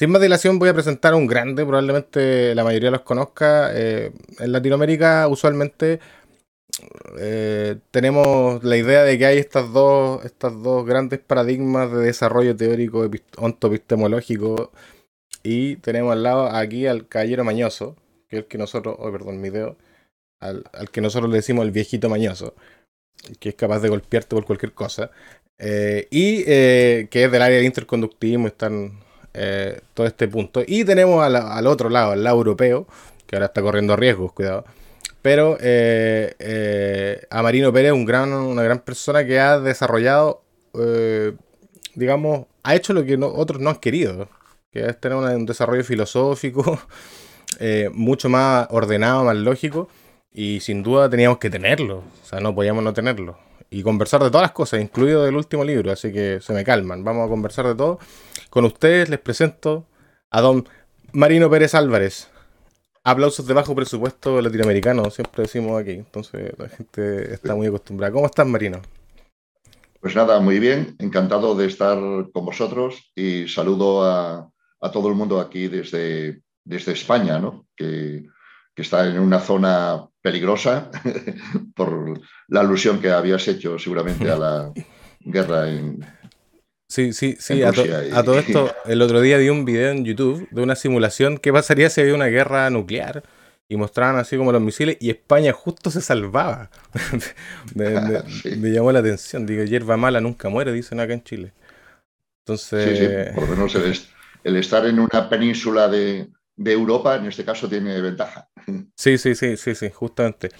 Sin más dilación voy a presentar a un grande, probablemente la mayoría los conozca. Eh, en Latinoamérica usualmente eh, tenemos la idea de que hay estas dos, estas dos grandes paradigmas de desarrollo teórico ontopistemológico y tenemos al lado aquí al caballero mañoso, que es el que nosotros, oh, perdón, mi dedo, al, que nosotros le decimos el viejito mañoso, que es capaz de golpearte por cualquier cosa, eh, y que es del área de interconductivismo, están eh, todo este punto. Y tenemos al, otro lado, al lado europeo, que ahora está corriendo riesgos, cuidado. Pero eh, eh, a Marino Pérez, un gran, una gran persona que ha desarrollado, digamos, ha hecho lo que otros no han querido, que es tener un desarrollo filosófico mucho más ordenado, más lógico. Y sin duda teníamos que tenerlo, o sea, no podíamos no tenerlo. Y conversar de todas las cosas, incluido del último libro, así que se me calman, vamos a conversar de todo. Con ustedes les presento a don Marino Pérez Álvarez. Aplausos de bajo presupuesto latinoamericano, siempre decimos aquí. Entonces la gente está muy acostumbrada. ¿Cómo estás, Marino? Pues nada, muy bien. Encantado de estar con vosotros y saludo a, todo el mundo aquí desde, desde España, ¿no? que, que está en una zona peligrosa por la alusión que habías hecho seguramente a la guerra en, Sí, sí, sí. A, todo esto, el otro día vi un video en YouTube de una simulación. ¿Qué pasaría si había una guerra nuclear? Y mostraban así como los misiles y España justo se salvaba. me, llamó la atención. Digo, hierba mala nunca muere, dicen acá en Chile. Entonces. Sí, sí, por lo menos el, estar en una península de, de Europa, en este caso, tiene ventaja. Sí, sí, sí, sí, sí, justamente.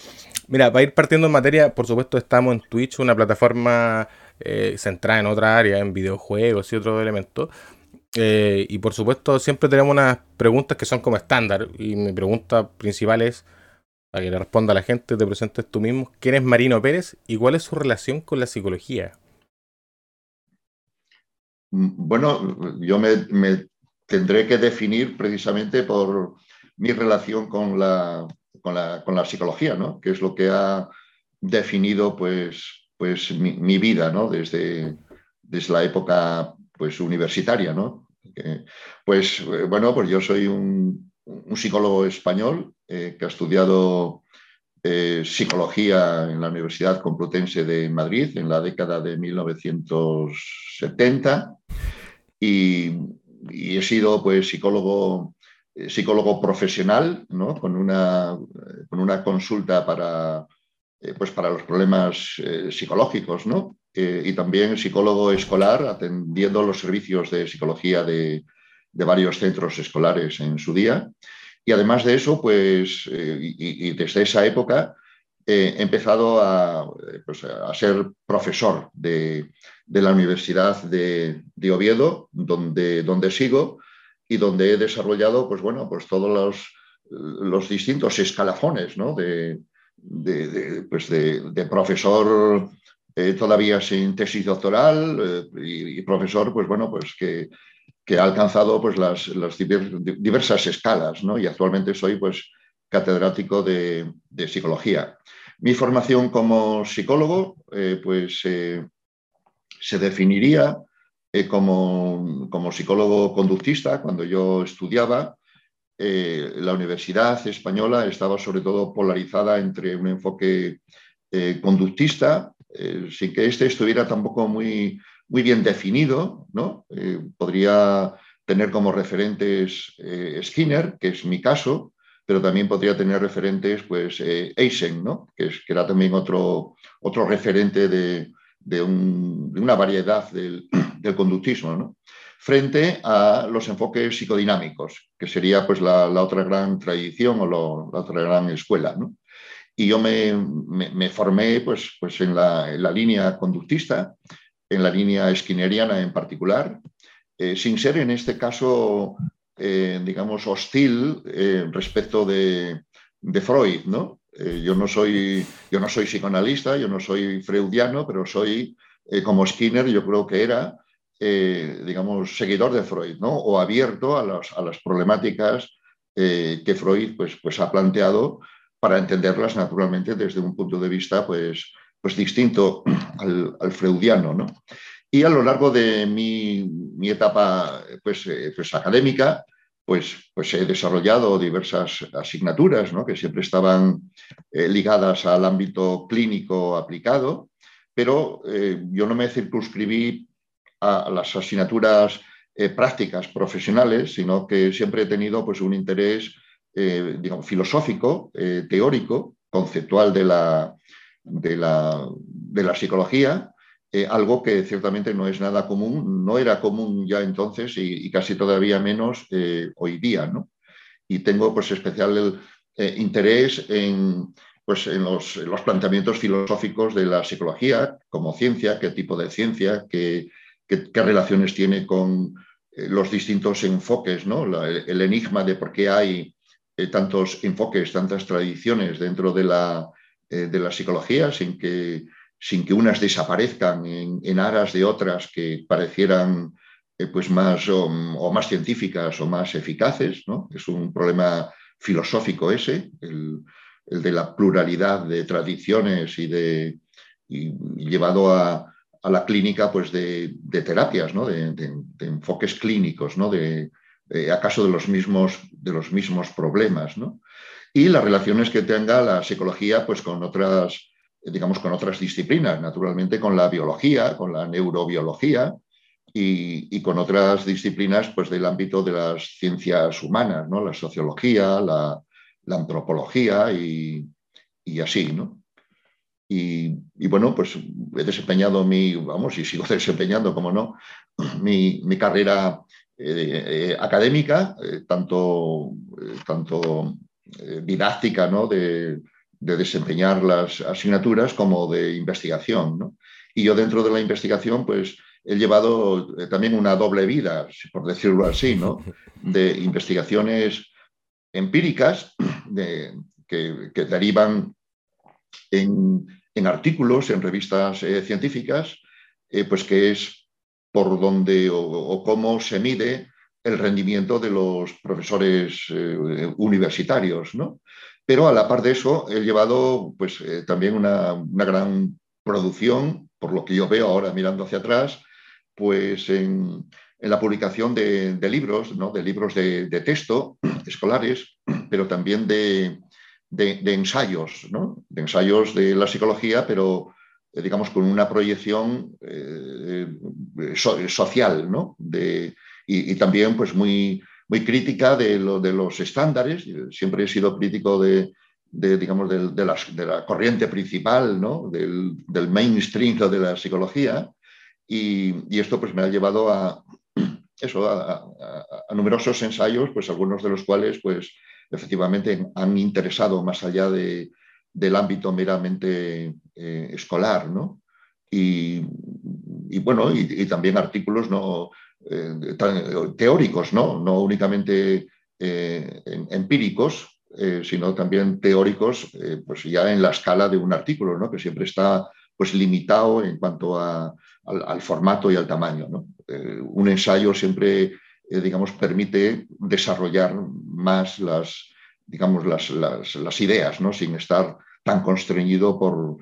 Mira, para ir partiendo en materia, por supuesto, estamos en Twitch, una plataforma eh, centrada en otra área, en videojuegos y otros elementos. Eh, y por supuesto, siempre tenemos unas preguntas que son como estándar. Y mi pregunta principal es, para que le responda a la gente, te presentes tú mismo. ¿Quién es Marino Pérez y cuál es su relación con la psicología? Mm, bueno, yo me, tendré que definir precisamente por mi relación con la, con la, con la psicología, ¿no? Que es lo que ha definido, pues, pues mi, vida, ¿no? Desde, desde la época pues, universitaria, ¿no? pues bueno, pues yo soy un, psicólogo español eh, que ha estudiado eh, psicología en la Universidad Complutense de Madrid en la década de 1970 y, he sido pues psicólogo psicólogo profesional, ¿no? con, una, con una consulta para eh, pues para los problemas eh, psicológicos, ¿no? Eh, y también psicólogo escolar, atendiendo los servicios de psicología de, varios centros escolares en su día. Y además de eso, pues, y, desde esa época he empezado a, pues, a ser profesor de, la Universidad de, Oviedo, donde, donde sigo y donde he desarrollado, pues bueno, pues todos los, los distintos escalafones ¿no? de, pues de, profesor eh, todavía sin tesis doctoral eh, y, profesor, pues bueno, pues que, ha alcanzado pues las, diversas escalas, ¿no? Y actualmente soy pues catedrático de, psicología. Mi formación como psicólogo, eh, pues se definiría como, como, psicólogo conductista cuando yo estudiaba eh, la Universidad Española estaba sobre todo polarizada entre un enfoque eh, conductista, eh, sin que este estuviera tampoco muy, muy bien definido. ¿no? podría tener como referentes Skinner, que es mi caso, pero también podría tener referentes pues, Eisen, ¿no? que, era también otro, otro referente de, de, una variedad del, conductismo. ¿no? frente a los enfoques psicodinámicos, que sería pues, la, otra gran tradición o la otra gran escuela. Y yo me, formé pues, pues en, la, línea conductista, en la línea skinneriana en particular, eh, sin ser en este caso, eh, digamos, hostil eh, respecto de, Freud. ¿no? yo, no soy, yo no soy psicoanalista, yo no soy freudiano, pero soy, como Skinner, yo creo que era, eh, digamos, seguidor de Freud, ¿no? O abierto a, las problemáticas eh, que Freud pues, pues ha planteado para entenderlas naturalmente desde un punto de vista pues, pues distinto al, freudiano, ¿no? Y a lo largo de mi, etapa pues, eh, pues, académica, pues, pues he desarrollado diversas asignaturas que siempre estaban eh, ligadas al ámbito clínico aplicado, pero eh, yo no me circunscribí a las asignaturas prácticas profesionales, sino que siempre he tenido pues, un interés filosófico, teórico, conceptual de la, de la, de la psicología, eh, algo que ciertamente no es nada común, no era común ya entonces y, casi todavía menos eh, hoy día. ¿no? Y tengo pues, especial eh, interés en, pues, en los, los, planteamientos filosóficos de la psicología como ciencia, qué tipo de ciencia, qué, qué, relaciones tiene con los distintos enfoques, ¿no? el, enigma de por qué hay tantos enfoques, tantas tradiciones dentro de la, de la psicología sin que sin que unas desaparezcan en, aras de otras que parecieran eh, pues más o, más científicas o más eficaces. ¿no? Es un problema filosófico ese, el, de la pluralidad de tradiciones y, de, llevado a, la clínica pues de, terapias, ¿no? de, enfoques clínicos, ¿no? de, acaso de los mismos, de los mismos problemas. ¿no? Y las relaciones que tenga la psicología pues, con otras digamos, con otras disciplinas, naturalmente con la biología, con la neurobiología y, con otras disciplinas pues, del ámbito de las ciencias humanas, ¿no? la sociología, la, antropología y, así. ¿no? Y, bueno, pues he desempeñado mi, vamos, y sigo desempeñando, como no, mi, carrera eh, eh, académica, eh, tanto, tanto didáctica, ¿no? De, de desempeñar las asignaturas como de investigación. Y yo dentro de la investigación, pues he llevado eh, también una doble vida, por decirlo así, ¿no? de investigaciones empíricas que, derivan en, artículos, en revistas eh, científicas, eh, pues que es por donde o, cómo se mide el rendimiento de los profesores universitarios. ¿no? Pero a la par de eso, he llevado pues, eh, también una, gran producción, por lo que yo veo ahora mirando hacia atrás, pues en, la publicación de, libros, ¿no? de libros de, texto escolares, pero también de, ensayos, ¿no? de ensayos de la psicología, pero eh, digamos con una proyección eh, social, ¿no? y, y, también pues muy, muy crítica de, lo, de los estándares. Siempre he sido crítico de, digamos, de, la corriente principal, del, mainstream de la psicología. Y, esto pues, me ha llevado a, eso, a, numerosos ensayos, pues, algunos de los cuales pues, efectivamente han interesado más allá de, del ámbito meramente eh, escolar. ¿no? Y, bueno, y, también artículos no, eh, teóricos, ¿no? no únicamente eh, empíricos, eh, sino también teóricos, pues ya en la escala de un artículo, ¿no? que siempre está pues, limitado en cuanto a, al, formato y al tamaño. un ensayo siempre, digamos, permite desarrollar más las, digamos, las, ideas, ¿no? sin estar tan constreñido por,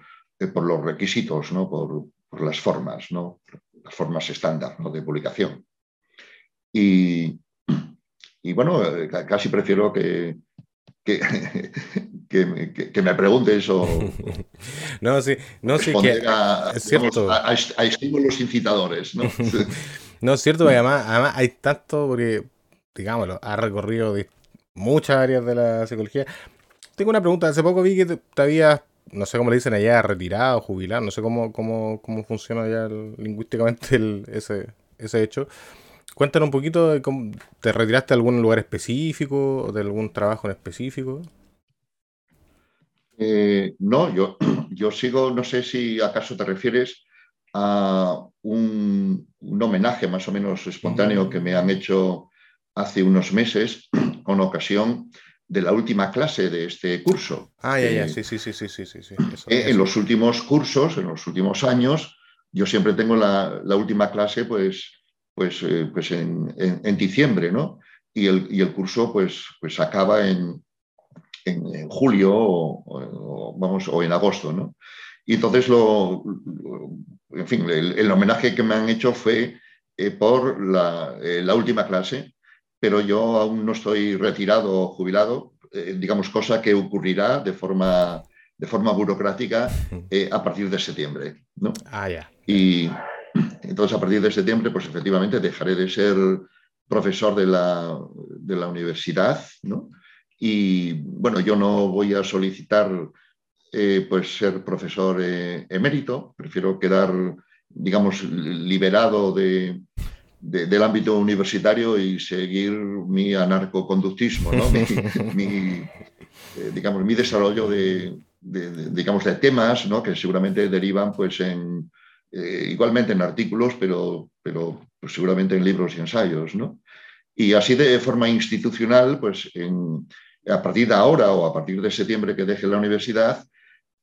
por los requisitos, ¿no? por, por las formas, ¿no? las formas estándar ¿no? de publicación. Y, bueno, casi prefiero que, que, que, me preguntes o... no, sí, no, sí, que es cierto. A, estímulos incitadores, ¿no? no, es cierto, además, además hay tanto, porque, digámoslo, ha recorrido muchas áreas de la psicología. Tengo una pregunta, hace poco vi que te habías no sé cómo le dicen allá, retirado, jubilado, no sé cómo, cómo, cómo funciona ya lingüísticamente ese, ese hecho. Cuéntanos un poquito de cómo te retiraste de algún lugar específico o de algún trabajo en específico. Eh, no, yo, yo sigo, no sé si acaso te refieres a un, homenaje más o menos espontáneo que me han hecho hace unos meses con ocasión de la última clase de este curso. Ah, ya, ya, eh, sí, sí, sí, sí, sí, sí. Eh, en los últimos cursos, en los últimos años, yo siempre tengo la, la última clase, pues, pues, eh, pues en, diciembre, ¿no? Y el, y el, curso pues, pues acaba en, en, julio o, vamos, o en agosto, ¿no? Y entonces, lo, en fin, el, homenaje que me han hecho fue eh, por la, la, última clase, pero yo aún no estoy retirado o jubilado, digamos, cosa que ocurrirá de forma, de forma burocrática a partir de septiembre. ¿no? Ah, ya. Y entonces, a partir de septiembre, pues efectivamente dejaré de ser profesor de la, de la universidad, ¿no? Y bueno, yo no voy a solicitar eh, pues ser profesor eh, emérito, prefiero quedar, digamos, liberado de, del ámbito universitario y seguir mi anarcoconductismo, ¿no? mi, eh, digamos, mi desarrollo de, digamos, de temas ¿no? que seguramente derivan pues, en, igualmente en artículos, pero, pero pues, seguramente en libros y ensayos. ¿no? Y así de forma institucional, pues en, a partir de ahora o a partir de septiembre que deje la universidad,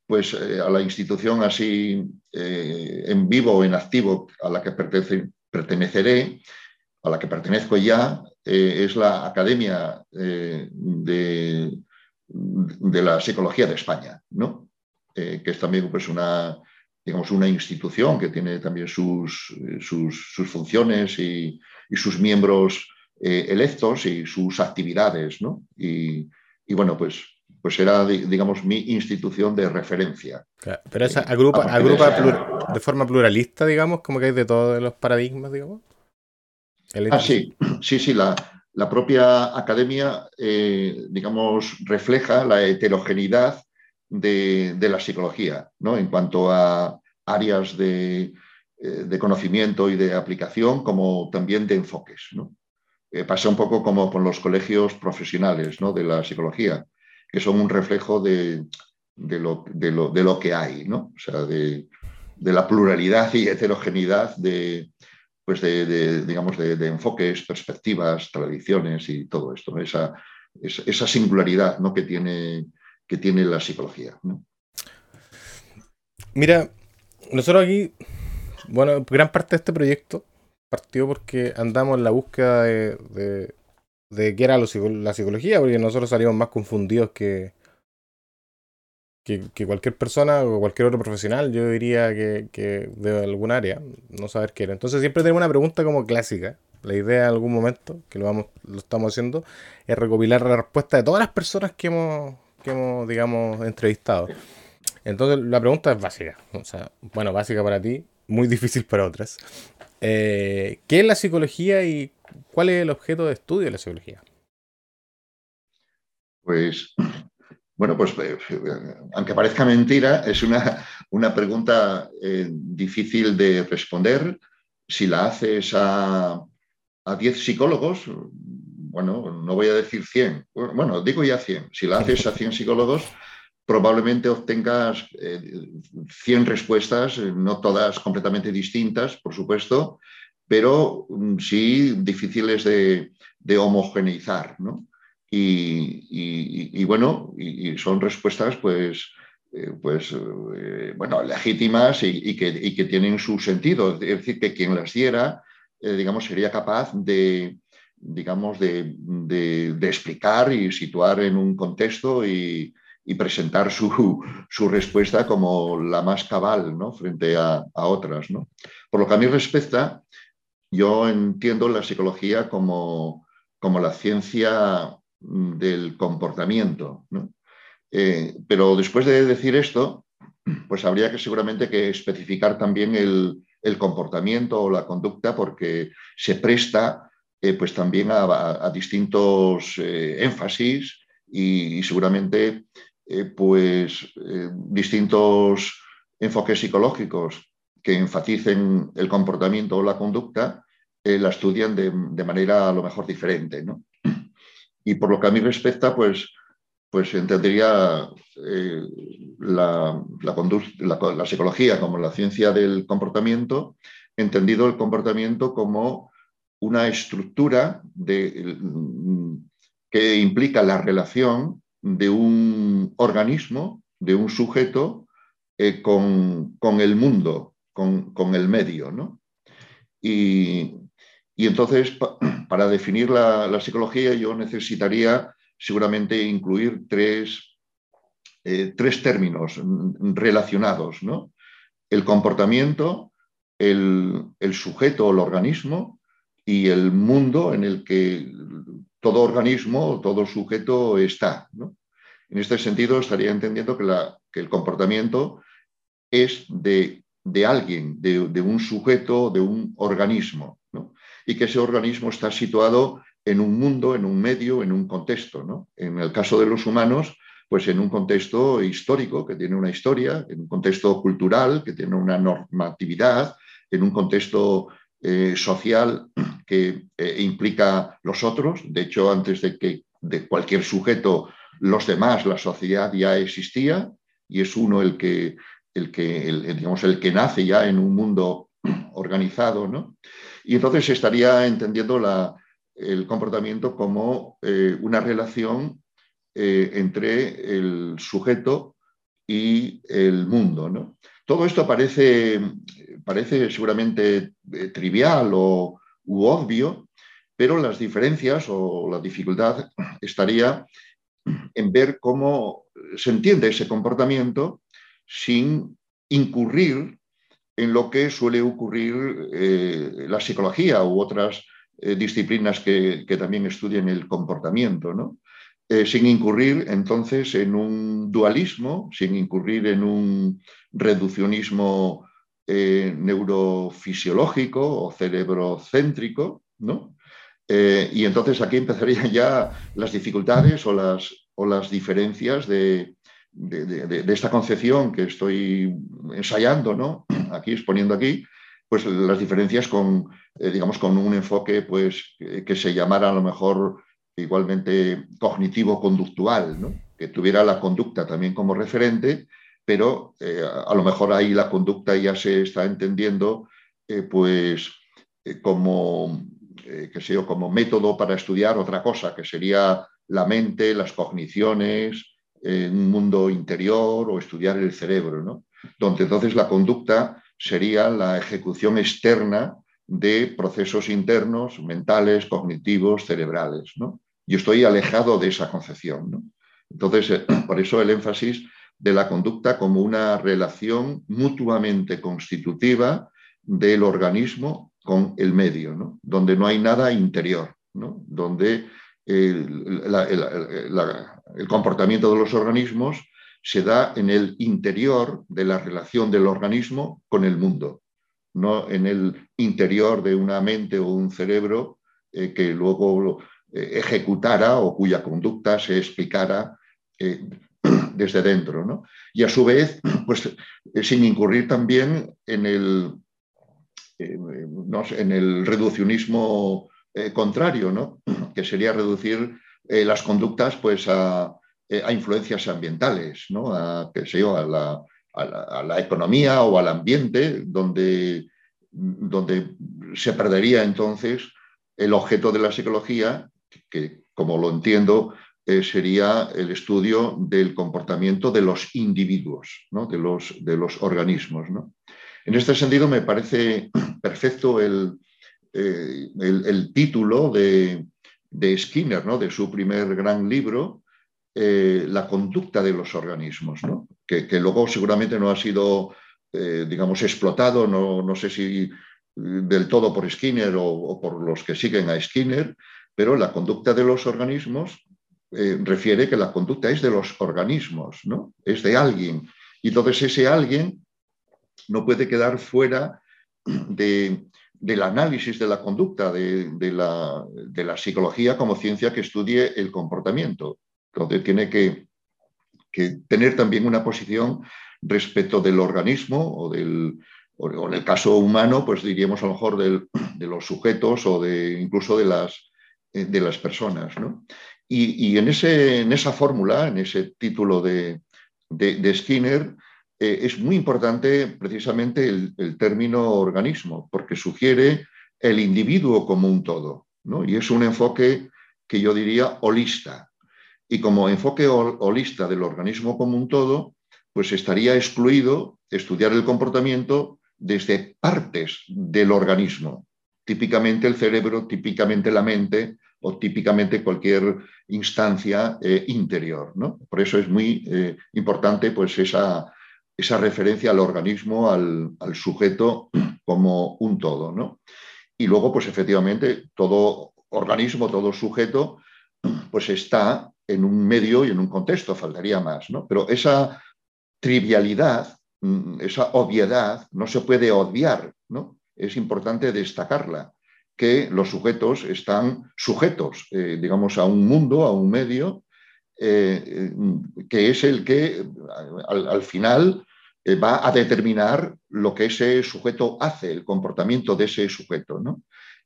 pues eh, a la institución así eh, en vivo o en activo a la que perteneceré, a la que pertenezco ya, eh, es la Academia de, de, la Psicología de España, ¿no? que es también pues, una, digamos, una institución que tiene también sus, sus, sus funciones y, y, sus miembros eh, electos y sus actividades, ¿no? Y, bueno, pues, pues era, digamos, mi institución de referencia. pero esa agrupa, agrupa de, forma pluralista, digamos, como que hay de todos los paradigmas, digamos. ah, sí, sí, sí, la, la propia academia, eh, digamos, refleja la heterogeneidad de, de, la psicología, ¿no? En cuanto a áreas de, eh, de conocimiento y de aplicación, como también de enfoques, ¿no? Eh, pasa un poco como con los colegios profesionales ¿no? de la psicología, que son un reflejo de, lo, de, lo, que hay, ¿no? o sea, de, la pluralidad y heterogeneidad de, pues de, digamos, de, enfoques, perspectivas, tradiciones y todo esto, esa, esa singularidad ¿no? que, tiene, que tiene la psicología. Mira, nosotros aquí, bueno, gran parte de este proyecto partió porque andamos en la búsqueda de, de, qué era la psicología, porque nosotros salimos más confundidos que, que, cualquier persona o cualquier otro profesional, yo diría que, de algún área, no saber qué era. Entonces siempre tenemos una pregunta como clásica. La idea en algún momento, que lo, vamos, lo estamos haciendo, es recopilar la respuesta de todas las personas que hemos, que hemos digamos, entrevistado. Entonces la pregunta es básica. O sea, bueno, básica para ti, muy difícil para otras. Eh, ¿Qué es la psicología y cuál es el objeto de estudio de la psicología? Pues, bueno, pues eh, aunque parezca mentira, es una, una pregunta eh, difícil de responder. Si la haces a, 10 psicólogos, bueno, no voy a decir 100, bueno, digo ya 100. Si la haces a 100 psicólogos, probablemente obtengas 100 eh, respuestas, eh, no todas completamente distintas, por supuesto, pero mm, sí difíciles de, homogeneizar. ¿no? Y, bueno, son respuestas pues, eh, pues bueno, legítimas y, que, tienen su sentido. Es decir, que quien las diera, digamos, sería capaz de, digamos, de, de, explicar y situar en un contexto y, presentar su, respuesta como la más cabal ¿no? frente a, otras. ¿no? Por lo que a mí respecta, yo entiendo la psicología como, como la ciencia del comportamiento. Eh, pero después de decir esto, pues habría que seguramente que especificar también el, comportamiento o la conducta porque se presta eh, pues también a, distintos eh, énfasis y, seguramente eh, pues, distintos enfoques psicológicos que enfaticen el comportamiento o la conducta, la estudian de, manera a lo mejor diferente. Y por lo que a mí respecta, pues, pues entendería la, la, psicología como la ciencia del comportamiento, entendido el comportamiento como una estructura de, que implica la relación de un organismo, de un sujeto eh, con, el mundo, con, el medio. ¿no? Y, entonces, para definir la, psicología, yo necesitaría seguramente incluir tres, tres términos relacionados, ¿no? El comportamiento, el, sujeto o el organismo y el mundo en el que todo organismo, todo sujeto está. En este sentido, estaría entendiendo que, el comportamiento es de, alguien, de, un sujeto, de un organismo, y que ese organismo está situado en un mundo, en un medio, en un contexto. En el caso de los humanos, pues en un contexto histórico que tiene una historia, en un contexto cultural que tiene una normatividad, en un contexto eh, social que eh, implica los otros. De hecho, antes de que de cualquier sujeto, los demás, la sociedad ya existía y es uno el que, el que, digamos, el que nace ya en un mundo organizado. ¿no? Y entonces estaría entendiendo la, el comportamiento como eh, una relación entre el sujeto y el mundo. ¿no? Todo esto parece, parece seguramente eh, trivial o u obvio, pero las diferencias o la dificultad estaría en ver cómo se entiende ese comportamiento sin incurrir en lo que suele ocurrir eh, la psicología u otras eh, disciplinas que, también estudian el comportamiento, ¿no? Sin incurrir entonces en un dualismo, sin incurrir en un reduccionismo eh, neurofisiológico o cerebrocéntrico, ¿no? Eh, y entonces aquí empezarían ya las dificultades o las, o las diferencias de, esta concepción que estoy ensayando, ¿no? Aquí exponiendo aquí, pues las diferencias con, digamos, con un enfoque pues, que se llamara a lo mejor igualmente cognitivo-conductual, que tuviera la conducta también como referente, pero eh, a lo mejor ahí la conducta ya se está entendiendo eh, pues, eh, como, que como método para estudiar otra cosa, que sería la mente, las cogniciones, un mundo interior o estudiar el cerebro, ¿no? donde entonces la conducta sería la ejecución externa de procesos internos, mentales, cognitivos, cerebrales. ¿no? Yo estoy alejado de esa concepción. Entonces, eh, por eso el énfasis de la conducta como una relación mutuamente constitutiva del organismo con el medio, donde no hay nada interior, donde el, el, comportamiento de los organismos se da en el interior de la relación del organismo con el mundo, no en el interior de una mente o un cerebro eh, que luego eh, ejecutara o cuya conducta se explicara eh, desde dentro. Y a su vez, pues eh, sin incurrir también en el, en el reduccionismo contrario, ¿no? que sería reducir las conductas pues, a, influencias ambientales, ¿no? a, a, la, a, la, economía o al ambiente, donde, donde se perdería entonces el objeto de la psicología, que como lo entiendo, eh, sería el estudio del comportamiento de los individuos, de, los, de, los, organismos. En este sentido, me parece perfecto el, eh, título de, Skinner, ¿no? de su primer gran libro, eh, La conducta de los organismos, que, luego seguramente no ha sido, digamos, explotado, no, no, sé si del todo por Skinner o por los que siguen a Skinner, pero la conducta de los organismos eh, refiere que la conducta es de los organismos, ¿no? Es de alguien. Y entonces ese alguien no puede quedar fuera del análisis de la conducta, de, la, psicología como ciencia que estudie el comportamiento. Entonces tiene que, tener también una posición respecto del organismo o del, en el caso humano, pues diríamos a lo mejor de los sujetos o de incluso de las, eh, de las personas. Y, en, esa fórmula, en ese título de, Skinner, eh, es muy importante precisamente el, término organismo, porque sugiere el individuo como un todo. Y es un enfoque que yo diría holista. Y como enfoque holista del organismo como un todo, pues estaría excluido estudiar el comportamiento desde partes del organismo, típicamente el cerebro, típicamente la mente, o típicamente cualquier instancia eh, interior. ¿no? Por eso es muy eh, importante pues, esa, esa, referencia al organismo, al, al, sujeto como un todo. ¿no? Y luego, pues efectivamente, todo organismo, todo sujeto, pues está en un medio y en un contexto, faltaría más, ¿no? Pero esa trivialidad, mm, esa obviedad, no se puede obviar, ¿no? Es importante destacarla, que los sujetos están sujetos, eh, digamos, a un mundo, a un medio, eh, que es el que al, final eh, va a determinar lo que ese sujeto hace, el comportamiento de ese sujeto, ¿no?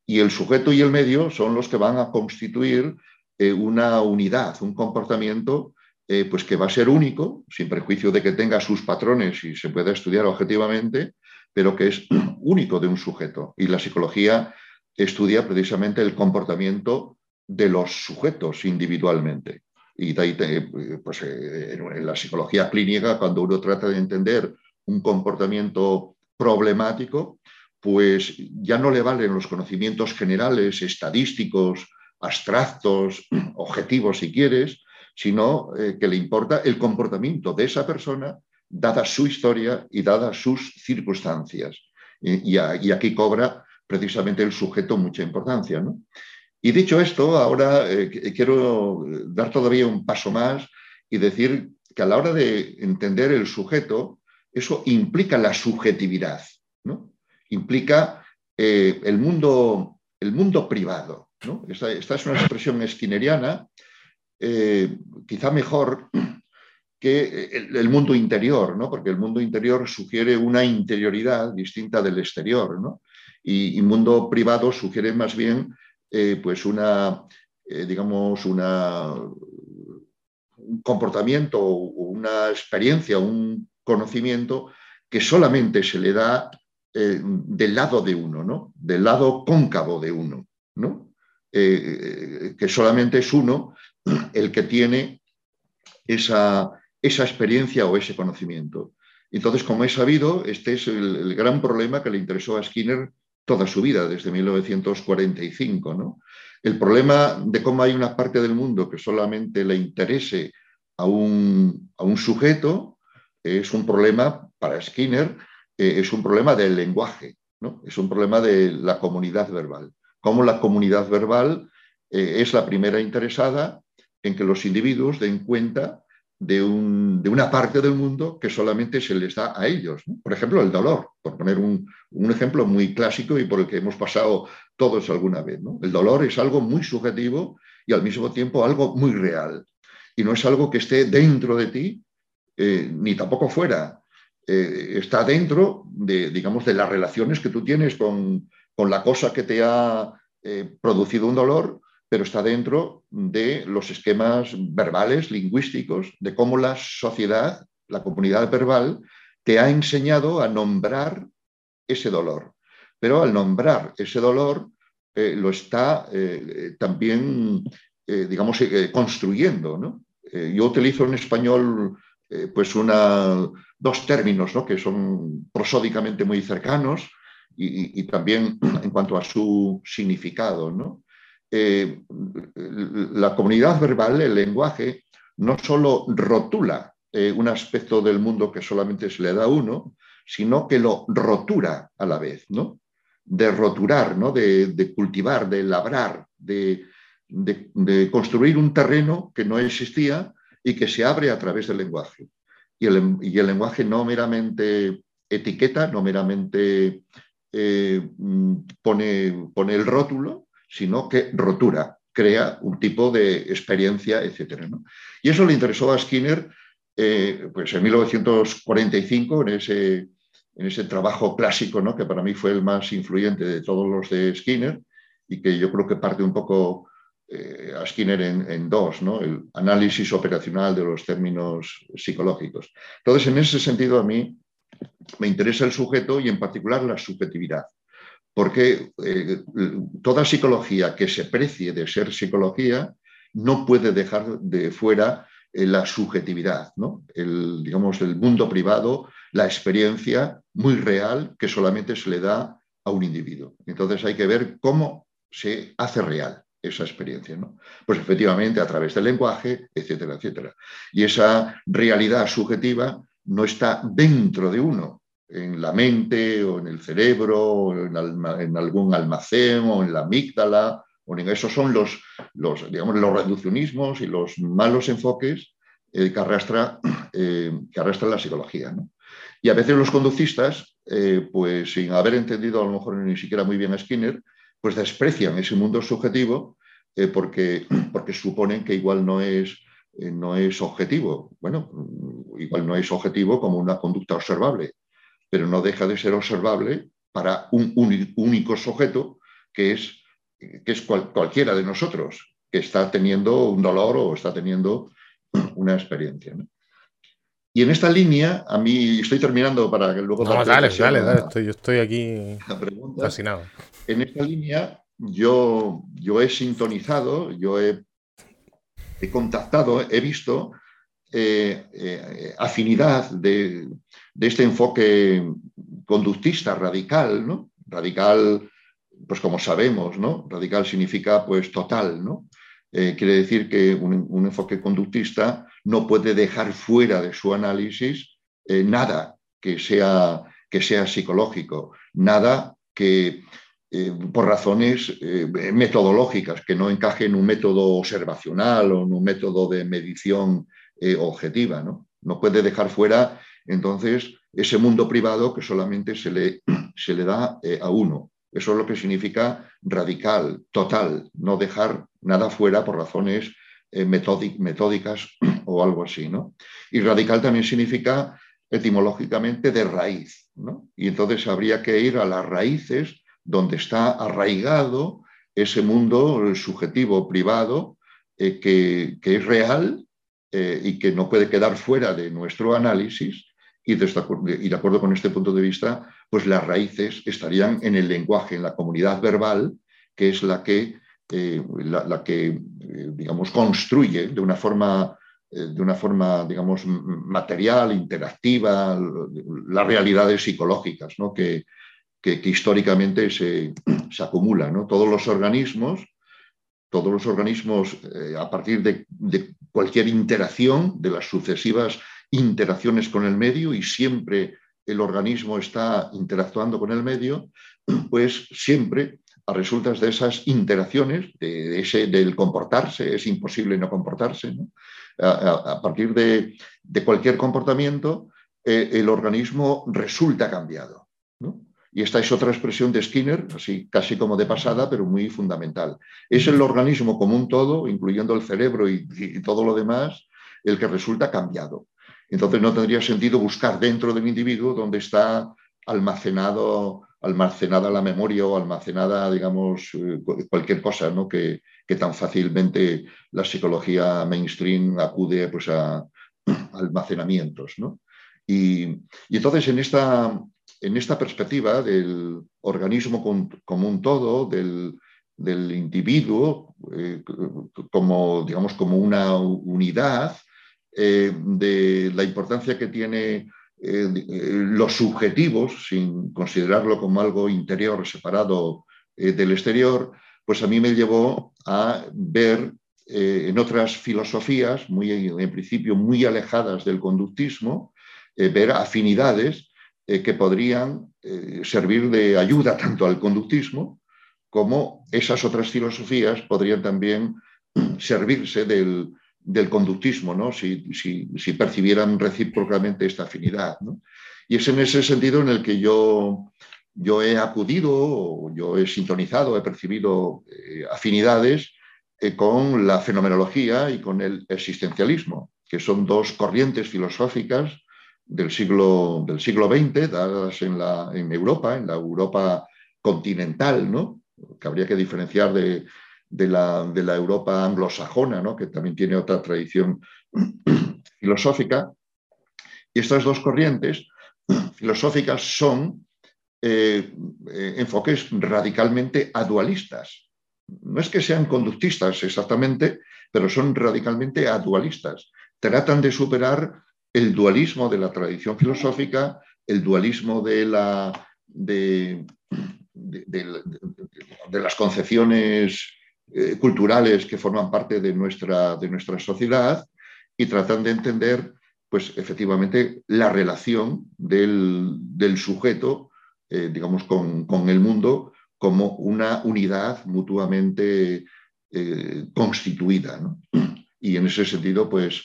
Y el sujeto y el medio son los que van a constituir eh, una unidad, un comportamiento eh, pues que va a ser único, sin prejuicio de que tenga sus patrones y se pueda estudiar objetivamente, pero que es único de un sujeto. Y la psicología estudia precisamente el comportamiento de los sujetos individualmente. Y de ahí, pues, eh, en la psicología clínica, cuando uno trata de entender un comportamiento problemático, pues ya no le valen los conocimientos generales, estadísticos, abstractos, objetivos si quieres, sino eh, que le importa el comportamiento de esa persona dada su historia y dadas sus circunstancias. Y, aquí cobra precisamente el sujeto mucha importancia. Y dicho esto, ahora eh, quiero dar todavía un paso más y decir que a la hora de entender el sujeto, eso implica la subjetividad, ¿no? implica eh, el, mundo, el mundo privado. Esta, es una expresión skinneriana, eh, quizá mejor que el, mundo interior, ¿no? porque el mundo interior sugiere una interioridad distinta del exterior, ¿no? Y, el mundo privado sugiere más bien eh, pues una, eh, digamos, un comportamiento o una experiencia, un conocimiento que solamente se le da del lado de uno, ¿no? del lado cóncavo de uno. ¿no? Eh, que solamente es uno el que tiene esa, esa experiencia o ese conocimiento. Entonces, como he sabido, este es el, gran problema que le interesó a Skinner toda su vida, desde 1945. ¿no? El problema de cómo hay una parte del mundo que solamente le interese a un, a un sujeto es un problema, para Skinner, eh, es un problema del lenguaje, ¿no? es un problema de la comunidad verbal cómo la comunidad verbal eh, es la primera interesada en que los individuos den cuenta de, una parte del mundo que solamente se les da a ellos. Por ejemplo, el dolor, por poner un, ejemplo muy clásico y por el que hemos pasado todos alguna vez. El dolor es algo muy subjetivo y al mismo tiempo algo muy real. Y no es algo que esté dentro de ti, eh, ni tampoco fuera. Eh, está dentro de, digamos, de las relaciones que tú tienes con, con la cosa que te ha eh, producido un dolor, pero está dentro de los esquemas verbales, lingüísticos, de cómo la sociedad, la comunidad verbal, te ha enseñado a nombrar ese dolor. Pero al nombrar ese dolor, eh, lo está eh, también, digamos, construyendo. yo utilizo en español pues una, dos términos que son prosódicamente muy cercanos, y, también en cuanto a su significado. ¿no? Eh, la comunidad verbal, el lenguaje, no solo rotula eh, un aspecto del mundo que solamente se le da a uno, sino que lo rotura a la vez, ¿no? De roturar, ¿no? de, cultivar, de labrar, de, construir un terreno que no existía y que se abre a través del lenguaje. Y el, y el lenguaje no meramente etiqueta, no meramente eh, mm, pone, pone, el rótulo, sino que rotura, crea un tipo de experiencia, etc. Y eso le interesó a Skinner eh, pues en 1945, en ese, en ese trabajo clásico, ¿no? que para mí fue el más influyente de todos los de Skinner y que yo creo que parte un poco eh, a Skinner en, en, dos, ¿no? el análisis operacional de los términos psicológicos. Entonces, en ese sentido, a mí me interesa el sujeto y en particular la subjetividad, porque eh, toda psicología que se precie de ser psicología no puede dejar de fuera eh, la subjetividad, ¿no? el, digamos, el mundo privado, la experiencia muy real que solamente se le da a un individuo. Entonces hay que ver cómo se hace real esa experiencia. ¿no? Pues efectivamente a través del lenguaje, etcétera, etcétera. Y esa realidad subjetiva no está dentro de uno, en la mente o en el cerebro o en, algún almacén o en la amígdala. O en, esos son los, los, digamos, los reduccionismos y los malos enfoques eh, que, arrastra, eh, que arrastra la psicología. Y a veces los conductistas, eh, pues sin haber entendido a lo mejor ni siquiera muy bien a Skinner, pues desprecian ese mundo subjetivo porque, porque suponen que igual no es, no es objetivo. Bueno, igual no es objetivo como una conducta observable, pero no deja de ser observable para un único sujeto que es, que es cualquiera de nosotros, que está teniendo un dolor o está teniendo una experiencia. Y en esta línea, a mí estoy terminando para que luego... No, dale, dale, dale, estoy, yo estoy aquí fascinado. En esta línea, yo, yo he sintonizado, yo he, he contactado, he visto eh, eh, afinidad de, este enfoque conductista radical. Radical, pues como sabemos. Radical significa pues total. Eh, quiere decir que un, enfoque conductista no puede dejar fuera de su análisis nada que sea, que sea psicológico, nada que por razones metodológicas, que no encaje en un método observacional o en un método de medición eh, objetiva, ¿no? No puede dejar fuera entonces ese mundo privado que solamente se le, se le da eh, a uno. Eso es lo que significa radical, total, no dejar nada fuera por razones eh, metódicas o algo así. ¿no? Y radical también significa etimológicamente de raíz. ¿no? Y entonces habría que ir a las raíces donde está arraigado ese mundo subjetivo privado que, que, es real eh, y que no puede quedar fuera de nuestro análisis. Y de, acuerdo con este punto de vista, pues las raíces estarían en el lenguaje, en la comunidad verbal, que es la que, eh, la, que eh, digamos, construye de una forma de una forma, digamos, material, interactiva, las realidades psicológicas ¿no? que, que, históricamente se, se acumulan. ¿no? Todos los organismos todos los organismos, eh, a partir de, cualquier interacción, de las sucesivas interacciones con el medio, y siempre el organismo está interactuando con el medio, pues siempre a resultas de esas interacciones, del comportarse, es imposible no comportarse, A, partir de, cualquier comportamiento, eh, el organismo resulta cambiado. ¿no? Y esta es otra expresión de Skinner, así casi como de pasada, pero muy fundamental. Es el organismo como un todo, incluyendo el cerebro y, todo lo demás, el que resulta cambiado. Entonces no tendría sentido buscar dentro del individuo donde está almacenado, almacenada la memoria o almacenada, digamos, eh, cualquier cosa ¿no? que, tan fácilmente la psicología mainstream acude pues, a almacenamientos. Y, y, entonces en esta, en esta perspectiva del organismo como un todo, del, individuo eh, como, digamos, como una unidad, eh, de la importancia que tiene eh, los subjetivos, sin considerarlo como algo interior separado del exterior, pues a mí me llevó a ver en otras filosofías, muy, en principio muy alejadas del conductismo, ver afinidades eh, que podrían eh, servir de ayuda tanto al conductismo como esas otras filosofías podrían también servirse del, conductismo, ¿no? si, percibieran recíprocamente esta afinidad. Y es en ese sentido en el que yo, yo he acudido, yo he sintonizado, he percibido eh, afinidades con la fenomenología y con el existencialismo, que son dos corrientes filosóficas del siglo, del siglo XX, dadas en, la, en Europa, en la Europa continental, ¿no? que habría que diferenciar de, la, de la, Europa anglosajona, ¿no? que también tiene otra tradición filosófica. Y estas dos corrientes filosóficas son eh, eh, enfoques radicalmente adualistas. No es que sean conductistas exactamente, pero son radicalmente adualistas. Tratan de superar el dualismo de la tradición filosófica, el dualismo de, la, de, las concepciones culturales que forman parte de nuestra, sociedad y tratan de entender, pues efectivamente, la relación del, sujeto, digamos, con, el mundo como una unidad mutuamente constituida. ¿no? Y en ese sentido, pues,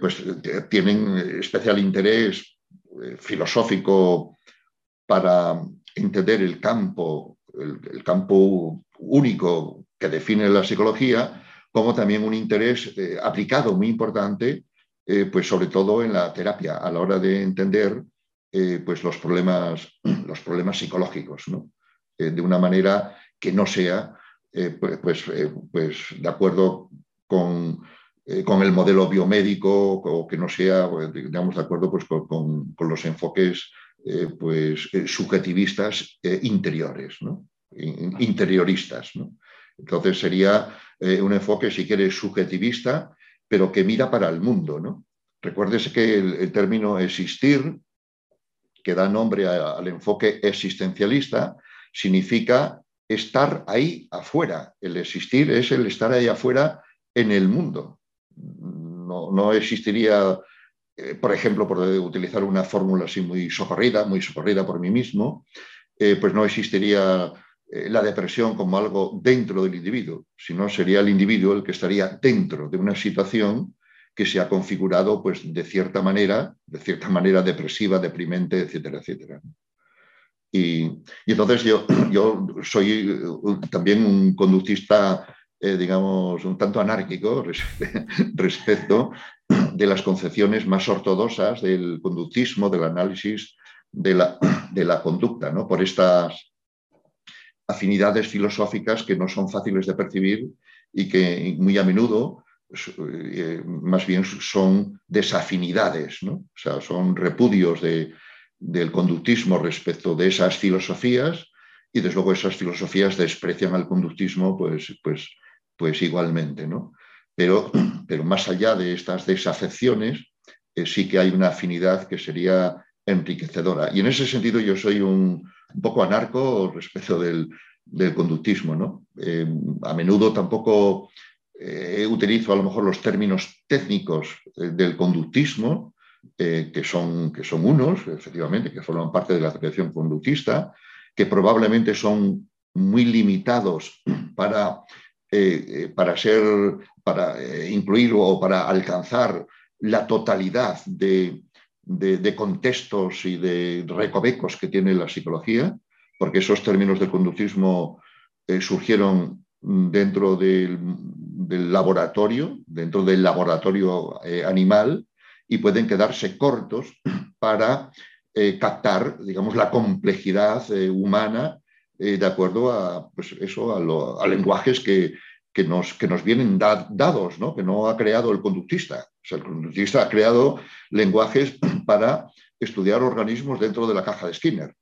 pues tienen especial interés filosófico para entender el campo, el, campo único que define la psicología, como también un interés eh, aplicado muy importante, eh, pues sobre todo en la terapia, a la hora de entender eh, pues los, problemas, los problemas psicológicos, de una manera que no sea pues, pues, pues, de acuerdo con, con, el modelo biomédico o que no sea, digamos, de acuerdo pues, con, con los enfoques eh, pues, eh, subjetivistas eh, interiores, ¿no? interioristas. ¿no? Entonces sería un enfoque, si quieres, subjetivista, pero que mira para el mundo. ¿no? Recuérdese que el, término existir, que da nombre al enfoque existencialista, significa estar ahí afuera. El existir es el estar ahí afuera en el mundo. No, no existiría eh, por ejemplo, por utilizar una fórmula así muy socorrida, muy socorrida por mí mismo, eh, pues no existiría eh, la depresión como algo dentro del individuo, sino sería el individuo el que estaría dentro de una situación que se ha configurado pues, de cierta manera, de cierta manera depresiva, deprimente, etcétera, etcétera. Y, entonces yo, yo soy también un conductista eh, digamos, un tanto anárquico respecto de las concepciones más ortodoxas del conductismo, del análisis de la, de la conducta, ¿no? por estas afinidades filosóficas que no son fáciles de percibir y que muy a menudo eh, más bien son desafinidades, ¿no? o sea, son repudios de, del conductismo respecto de esas filosofías y desde luego esas filosofías desprecian al conductismo pues, pues pues igualmente, ¿no? Pero, pero más allá de estas desafecciones, eh, sí que hay una afinidad que sería enriquecedora. Y en ese sentido yo soy un, poco anarco respecto del, conductismo, ¿no? Eh, a menudo tampoco eh, utilizo a lo mejor los términos técnicos del conductismo, que, son, que son unos, efectivamente, que forman parte de la tradición conductista, que probablemente son muy limitados para eh, eh, para ser, para eh, incluir o para alcanzar la totalidad de, contextos y de recovecos que tiene la psicología, porque esos términos de conductismo surgieron dentro del, laboratorio, dentro del laboratorio animal, y pueden quedarse cortos para captar, digamos, la complejidad humana eh, de acuerdo a, pues eso, a, lenguajes que, que, nos, que nos vienen dados, ¿no? que no ha creado el conductista. O sea, el conductista ha creado lenguajes para estudiar organismos dentro de la caja de Skinner.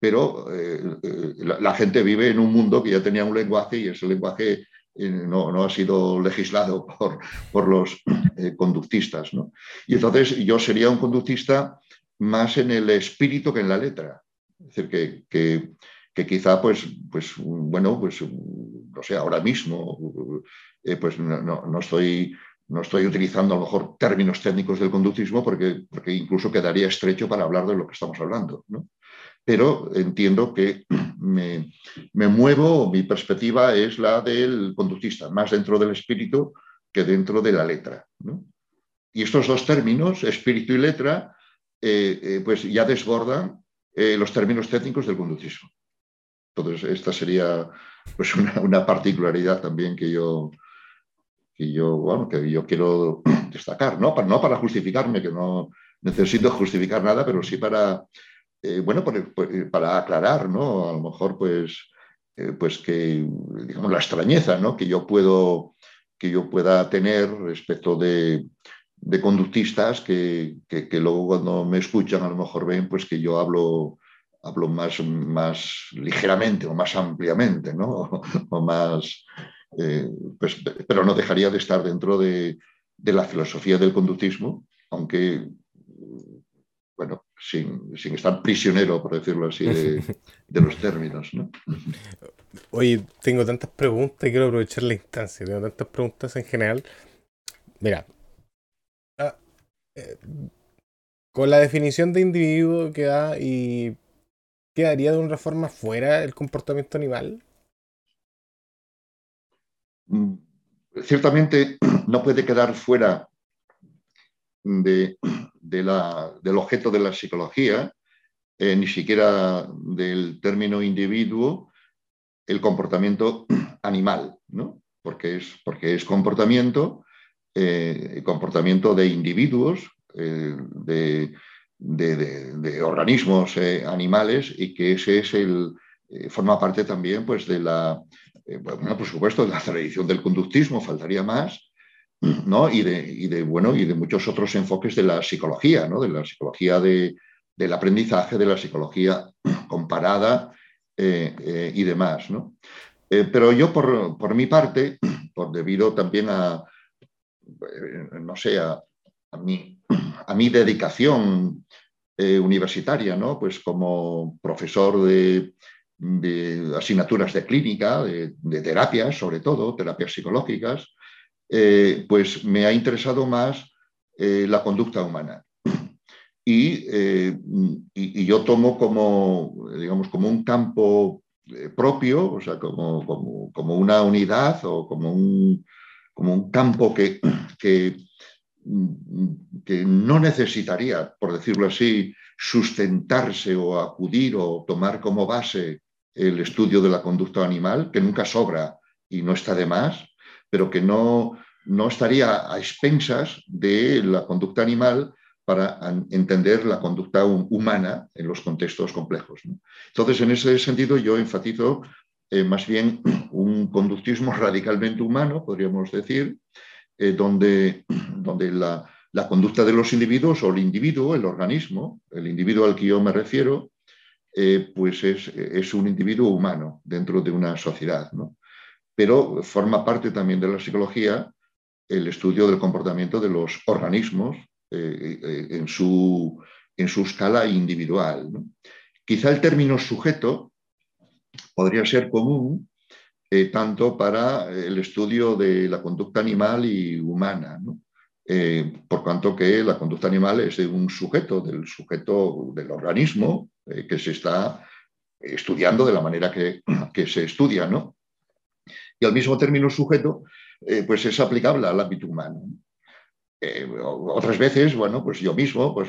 Pero eh, eh, la, gente vive en un mundo que ya tenía un lenguaje y ese lenguaje no, no, ha sido legislado por, por los conductistas. ¿no? Y entonces yo sería un conductista más en el espíritu que en la letra. Es decir, que, que que quizá, pues, pues bueno, pues, no sé, ahora mismo, eh, pues no, estoy, no estoy utilizando a lo mejor términos técnicos del conductismo porque, porque incluso quedaría estrecho para hablar de lo que estamos hablando, ¿no? Pero entiendo que me, me muevo, mi perspectiva es la del conductista, más dentro del espíritu que dentro de la letra, ¿no? Y estos dos términos, espíritu y letra, eh, eh, pues ya desbordan los términos técnicos del conductismo. Entonces, esta sería pues, una, particularidad también que yo, que yo, bueno, que yo quiero destacar, ¿no? Para, no para justificarme, que no necesito justificar nada, pero sí para, eh, bueno, para, aclarar, ¿no? A lo mejor, pues, eh, pues que, digamos, la extrañeza, ¿no? Que yo puedo, que yo pueda tener respecto de, de conductistas que, que, que, luego cuando me escuchan a lo mejor ven pues que yo hablo hablo más, más ligeramente o más ampliamente, ¿no? o más, eh, pues, pero no dejaría de estar dentro de, la filosofía del conductismo, aunque, bueno, sin, estar prisionero, por decirlo así, de, los términos. Oye, tengo tantas preguntas y quiero aprovechar la instancia. Tengo tantas preguntas en general. Mira, ah, eh, con la definición de individuo que da y quedaría de una forma fuera el comportamiento animal. Mm, ciertamente no puede quedar fuera de, del objeto de la psicología, eh, ni siquiera del término individuo, el comportamiento animal, ¿no? porque, es, porque es comportamiento, eh, comportamiento de individuos, eh, de, de, organismos animales y que ese es el, forma parte también pues, de la, bueno, por supuesto, de la tradición del conductismo, faltaría más, ¿no? Y de, de, bueno, y de muchos otros enfoques de la psicología, ¿no? de la psicología del aprendizaje, de la psicología comparada eh, eh, y demás. ¿no? Eh, pero yo, por, mi parte, por debido también a, no sé, a, mi, a mi dedicación universitaria, ¿no? pues como profesor de, asignaturas de clínica, de, terapias, sobre todo, terapias psicológicas, eh, pues me ha interesado más eh, la conducta humana. Eh, y, yo tomo como, digamos, como un campo propio, o sea, como, como, una unidad o como un, como un campo que, que no necesitaría, por decirlo así, sustentarse o acudir o tomar como base el estudio de la conducta animal, que nunca sobra y no está de más, pero que no, no estaría a expensas de la conducta animal para entender la conducta humana en los contextos complejos. Entonces, en ese sentido, yo enfatizo eh, más bien un conductismo radicalmente humano, podríamos decir, eh, donde, donde la, conducta de los individuos o el individuo, el organismo, el individuo al que yo me refiero, eh, pues es, es, un individuo humano dentro de una sociedad. ¿no? pero forma parte también de la psicología el estudio del comportamiento de los organismos eh, en, su, en, su, escala individual. Quizá el término sujeto podría ser común eh, tanto para el estudio de la conducta animal y humana, por cuanto que la conducta animal es de un sujeto, del sujeto del organismo que se está estudiando de la manera que, se estudia, ¿no? y al mismo término sujeto, eh, pues es aplicable al ámbito humano. Eh, otras veces, bueno, pues yo mismo, pues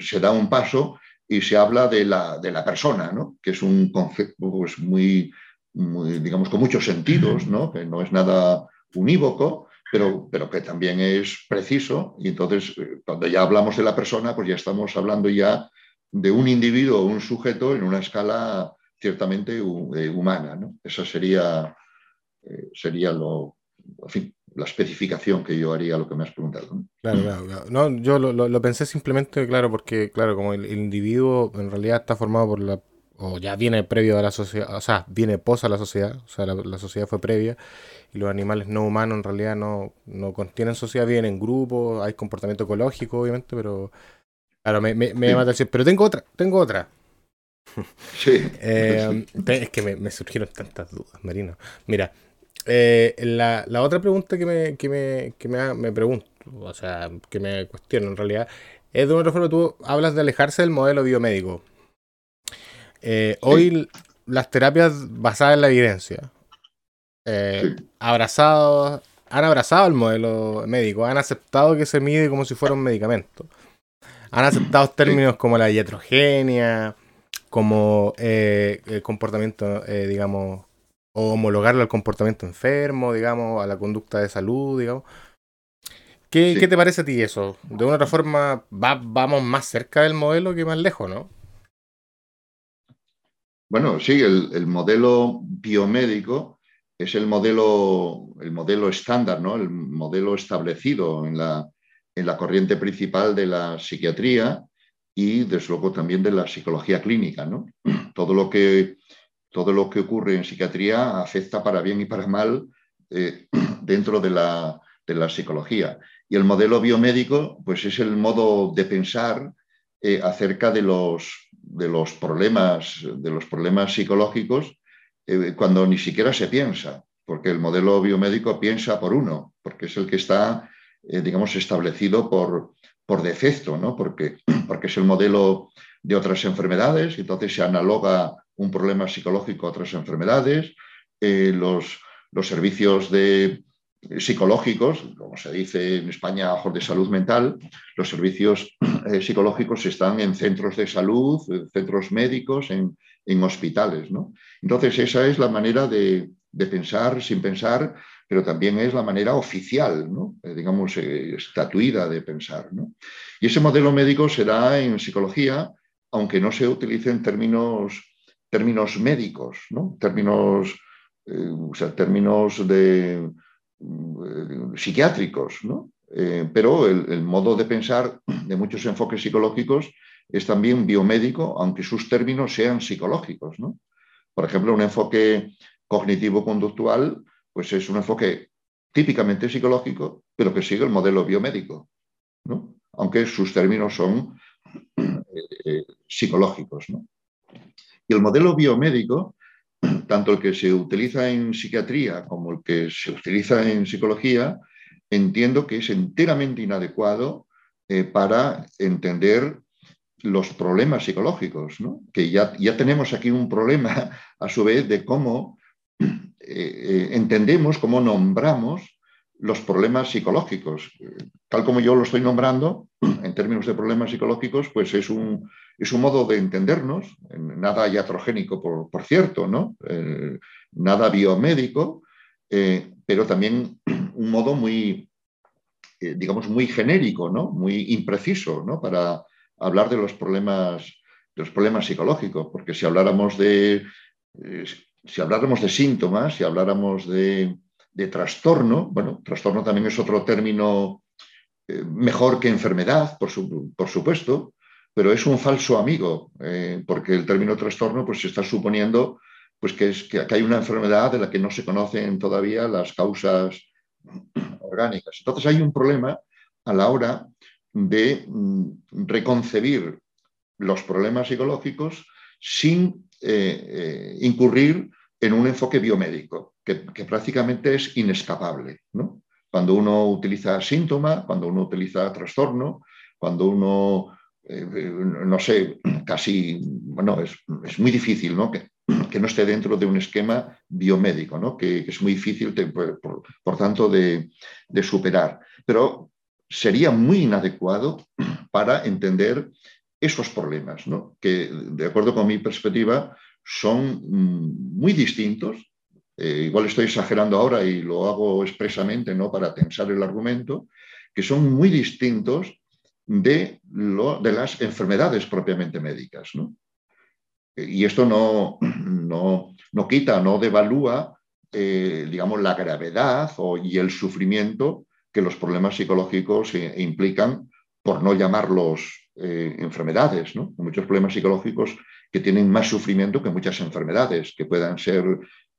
se da un paso y se habla de la, de la persona, ¿no? que es un concepto pues, muy, digamos, con muchos sentidos, ¿no? que no es nada unívoco, pero, pero que también es preciso. Y entonces, eh, cuando ya hablamos de la persona, pues ya estamos hablando ya de un individuo o un sujeto en una escala ciertamente humana. ¿no? Esa sería eh, sería lo, la especificación que yo haría a lo que me has preguntado. Claro, claro, No, yo lo, pensé simplemente, claro, porque, claro, como el, individuo en realidad está formado por la, o ya viene previo a la sociedad, o sea, viene posa a la sociedad, o sea, la, sociedad fue previa, y los animales no humanos en realidad no, no contienen sociedad, vienen en grupo, hay comportamiento ecológico, obviamente, pero, claro, me, me, me llama la atención. Pero tengo otra, tengo otra. Sí. Eh, es que me, me surgieron tantas dudas, Marino. Mira, eh, la, otra pregunta que me, que me, que me, pregunto, o sea, que me cuestiono en realidad, es de una forma tú hablas de alejarse del modelo biomédico. Eh, hoy las terapias basadas en la evidencia, eh, abrazados, han abrazado el modelo médico, han aceptado que se mide como si fuera un medicamento. Han aceptado términos como la iatrogenia, como el comportamiento, digamos, o homologarlo al comportamiento enfermo, digamos, a la conducta de salud, digamos. ¿Qué, te parece a ti eso? De una otra forma, vamos más cerca del modelo que más lejos, ¿no? Bueno, sí, el, modelo biomédico es el modelo, el modelo estándar, ¿no? El modelo establecido en la, en la corriente principal de la psiquiatría y, desde luego, también de la psicología clínica, ¿no? Todo lo que todo lo que ocurre en psiquiatría afecta para bien y para mal eh, dentro de la, psicología. Y el modelo biomédico, pues es el modo de pensar eh, acerca de los, de los, problemas, de los problemas psicológicos cuando ni siquiera se piensa, porque el modelo biomédico piensa por uno, porque es el que está, digamos, establecido por, por defecto, ¿no? porque, porque es el modelo de otras enfermedades, entonces se analoga un problema psicológico a otras enfermedades, los, los servicios de, psicológicos, como se dice en España, de salud mental, los servicios eh, psicológicos están en centros de salud, en centros médicos, en, hospitales. ¿no? Entonces, esa es la manera de, pensar sin pensar, pero también es la manera oficial, ¿no? Eh, digamos, eh, estatuida de pensar. ¿no? Y ese modelo médico se da en psicología, aunque no se utilice en términos, términos médicos, ¿no? términos, o sea, términos de psiquiátricos, ¿no? Eh, pero el, modo de pensar de muchos enfoques psicológicos es también biomédico, aunque sus términos sean psicológicos. ¿no? Por ejemplo, un enfoque cognitivo-conductual pues es un enfoque típicamente psicológico, pero que sigue el modelo biomédico, ¿no? aunque sus términos son eh, eh, psicológicos. ¿no? Y el modelo biomédico tanto el que se utiliza en psiquiatría como el que se utiliza en psicología, entiendo que es enteramente inadecuado eh, para entender los problemas psicológicos, que ya, ya, tenemos aquí un problema a su vez de cómo eh, eh, entendemos, cómo nombramos los problemas psicológicos. Tal como yo lo estoy nombrando, en términos de problemas psicológicos, pues es un, es un modo de entendernos, nada iatrogénico, por, por cierto, ¿no? Eh, nada biomédico, eh, pero también un modo muy, eh, digamos, muy genérico, ¿no? Muy impreciso, ¿no? Para hablar de los problemas, los problemas psicológicos, porque si habláramos de, si habláramos de síntomas, si habláramos de de trastorno. Bueno, trastorno también es otro término eh, mejor que enfermedad, por, supuesto, pero es un falso amigo, eh, porque el término trastorno pues, se está suponiendo pues, que, es, que hay una enfermedad de la que no se conocen todavía las causas orgánicas. Entonces hay un problema a la hora de mm, reconcebir los problemas psicológicos sin eh, incurrir en un enfoque biomédico que, prácticamente es inescapable. ¿no? Cuando uno utiliza síntoma, cuando uno utiliza trastorno, cuando uno, eh, no sé, casi, bueno, es, es muy difícil ¿no? Que, que, no esté dentro de un esquema biomédico, ¿no? que, es muy difícil, por, por, tanto, de, de superar. Pero sería muy inadecuado para entender esos problemas, ¿no? que de acuerdo con mi perspectiva son mm, muy distintos eh, igual estoy exagerando ahora y lo hago expresamente ¿no? para tensar el argumento, que son muy distintos de, las enfermedades propiamente médicas. Y esto no, no, quita, no devalúa, eh, digamos, la gravedad y el sufrimiento que los problemas psicológicos implican, por no llamarlos eh, enfermedades. Muchos problemas psicológicos que tienen más sufrimiento que muchas enfermedades, que puedan ser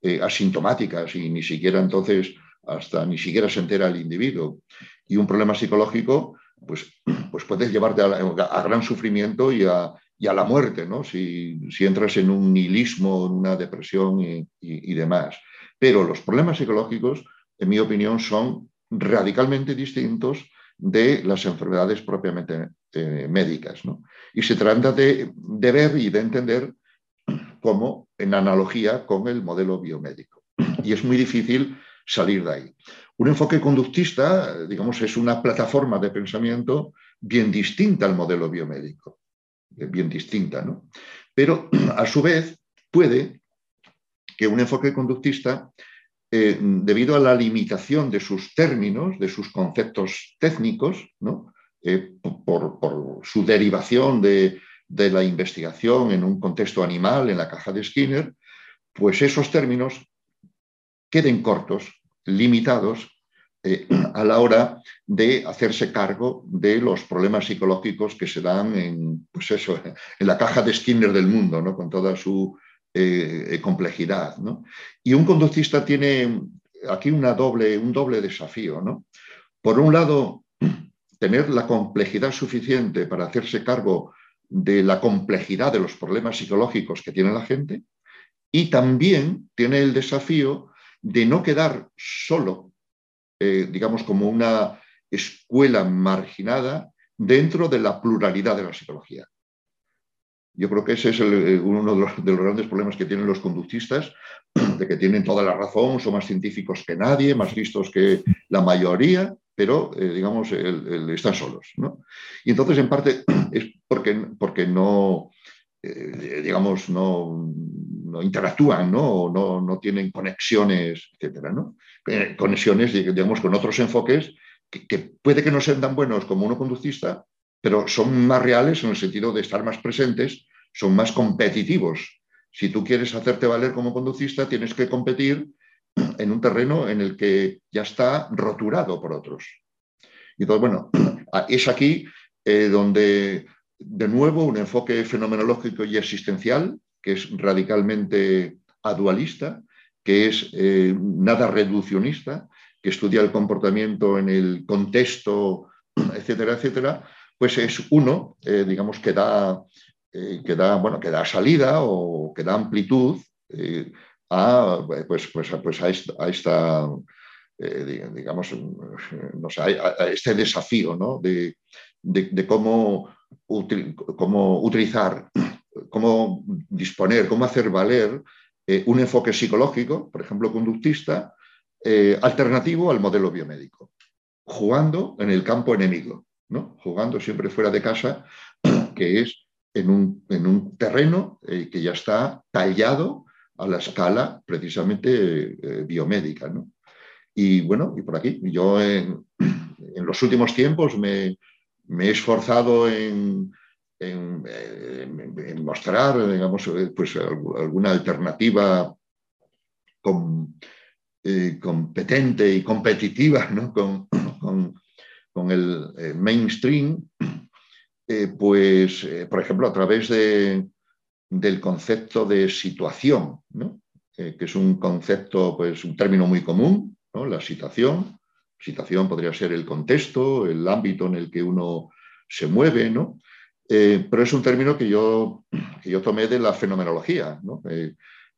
eh, asintomáticas y ni siquiera entonces, hasta ni siquiera se entera el individuo. Y un problema psicológico, pues, pues puedes llevarte a, gran sufrimiento y a, la muerte, ¿no? Si, entras en un nihilismo, en una depresión y, demás. Pero los problemas psicológicos, en mi opinión, son radicalmente distintos de las enfermedades propiamente eh, médicas. Y se trata de, de, ver y de entender como en analogía con el modelo biomédico. Y es muy difícil salir de ahí. Un enfoque conductista, digamos, es una plataforma de pensamiento bien distinta al modelo biomédico, bien distinta, ¿no? Pero a su vez puede que un enfoque conductista, eh, debido a la limitación de sus términos, de sus conceptos técnicos. Eh, por, su derivación de, de la investigación en un contexto animal, en la caja de Skinner, pues esos términos queden cortos, limitados, eh, a la hora de hacerse cargo de los problemas psicológicos que se dan en, pues eso, en la caja de Skinner del mundo, ¿no? con toda su eh, complejidad. Y un conductista tiene aquí una doble, un doble desafío. ¿no? Por un lado, tener la complejidad suficiente para hacerse cargo de la complejidad de los problemas psicológicos que tiene la gente y también tiene el desafío de no quedar solo, eh, digamos, como una escuela marginada dentro de la pluralidad de la psicología. Yo creo que ese es eh, uno de los, grandes problemas que tienen los conductistas, de que tienen toda la razón, son más científicos que nadie, más listos que la mayoría, pero, eh, digamos, están solos. Y entonces, en parte, es porque, porque no, eh, digamos, no, interactúan, ¿no? No, no tienen conexiones, etcétera, ¿no? Conexiones, digamos, con otros enfoques que, puede que no sean tan buenos como uno conductista, pero son más reales en el sentido de estar más presentes, son más competitivos. Si tú quieres hacerte valer como conducista, tienes que competir en un terreno en el que ya está roturado por otros. Y entonces, bueno, es aquí eh, donde, de nuevo, un enfoque fenomenológico y existencial, que es radicalmente adualista, que es eh, nada reduccionista, que estudia el comportamiento en el contexto, etcétera, etcétera, pues es uno, eh, digamos, que da, eh, que, da, bueno, que da salida o que da amplitud a, pues, pues, pues a esta, digamos, no sé, a, este desafío ¿no? de, de, cómo, cómo utilizar, cómo disponer, cómo hacer valer un enfoque psicológico, por ejemplo, conductista, eh, alternativo al modelo biomédico, jugando en el campo enemigo, ¿no? jugando siempre fuera de casa, que es en un, en un terreno eh, que ya está tallado a la escala precisamente eh, biomédica. ¿no? Y bueno, y por aquí, yo en los últimos tiempos me, me he esforzado en, mostrar, digamos, pues alguna alternativa eh, competente y competitiva con, con, el eh, mainstream, eh, pues, por ejemplo, a través de, del concepto de situación, que es un concepto, pues un término muy común, la situación. Situación podría ser el contexto, el ámbito en el que uno se mueve, ¿no? pero es un término que yo, que yo tomé de la fenomenología,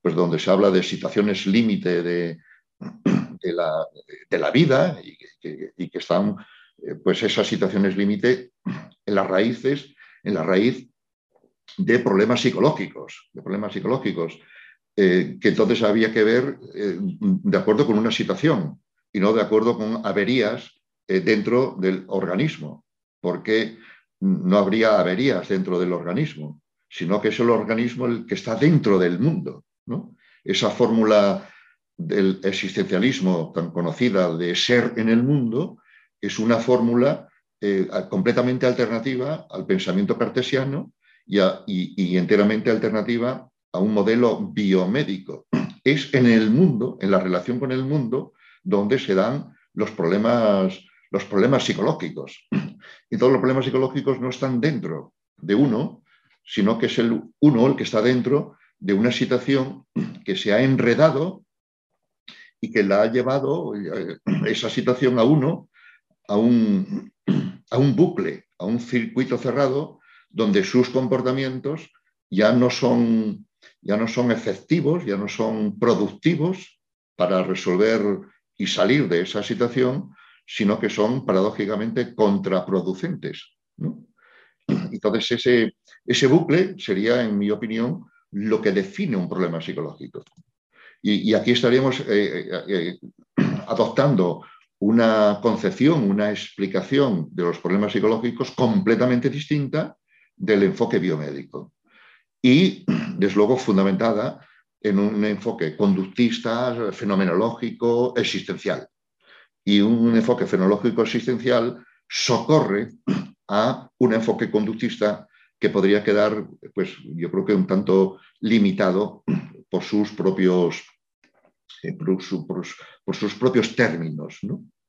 pues donde se habla de situaciones límite de, de la, de la vida y que, están, eh, pues esas situaciones límite en las raíces, en la raíz de problemas psicológicos, de problemas psicológicos, eh, que entonces había que ver eh, de acuerdo con una situación y no de acuerdo con averías dentro del organismo, porque no habría averías dentro del organismo, sino que es el organismo el que está dentro del mundo. ¿no? Esa fórmula del existencialismo tan conocida de ser en el mundo es una fórmula eh, completamente alternativa al pensamiento cartesiano y, enteramente alternativa a un modelo biomédico. Es en el mundo, en la relación con el mundo, donde se dan los problemas, los problemas psicológicos. Y todos los problemas psicológicos no están dentro de uno, sino que es el uno el que está dentro de una situación que se ha enredado y que la ha llevado eh, esa situación a uno, a un, a un bucle, a un circuito cerrado donde sus comportamientos ya no son, ya no son efectivos, ya no son productivos para resolver y salir de esa situación, sino que son paradójicamente contraproducentes. Entonces, ese, ese bucle sería, en mi opinión, lo que define un problema psicológico. Y, aquí estaríamos eh, eh, eh, adoptando una concepción, una explicación de los problemas psicológicos completamente distinta del enfoque biomédico. Y, desde luego, fundamentada en un enfoque conductista, fenomenológico, existencial. Y un enfoque fenomenológico existencial socorre a un enfoque conductista que podría quedar, pues yo creo que un tanto limitado por sus propios, eh, por, sus propios términos.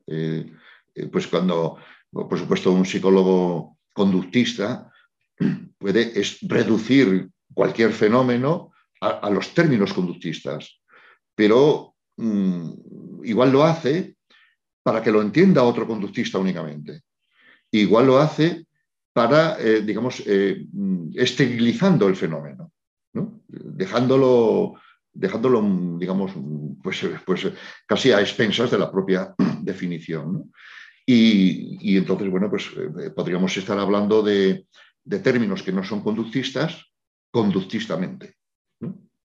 Eh, eh, pues cuando, por supuesto, un psicólogo conductista puede reducir cualquier fenómeno a, los términos conductistas, pero mm, igual lo hace para que lo entienda otro conductista únicamente. Igual lo hace para, digamos, esterilizando el fenómeno dejándolo dejándolo, digamos, pues, pues casi a expensas de la propia definición. Y, entonces, bueno, pues eh, podríamos estar hablando de, términos que no son conductistas conductistamente,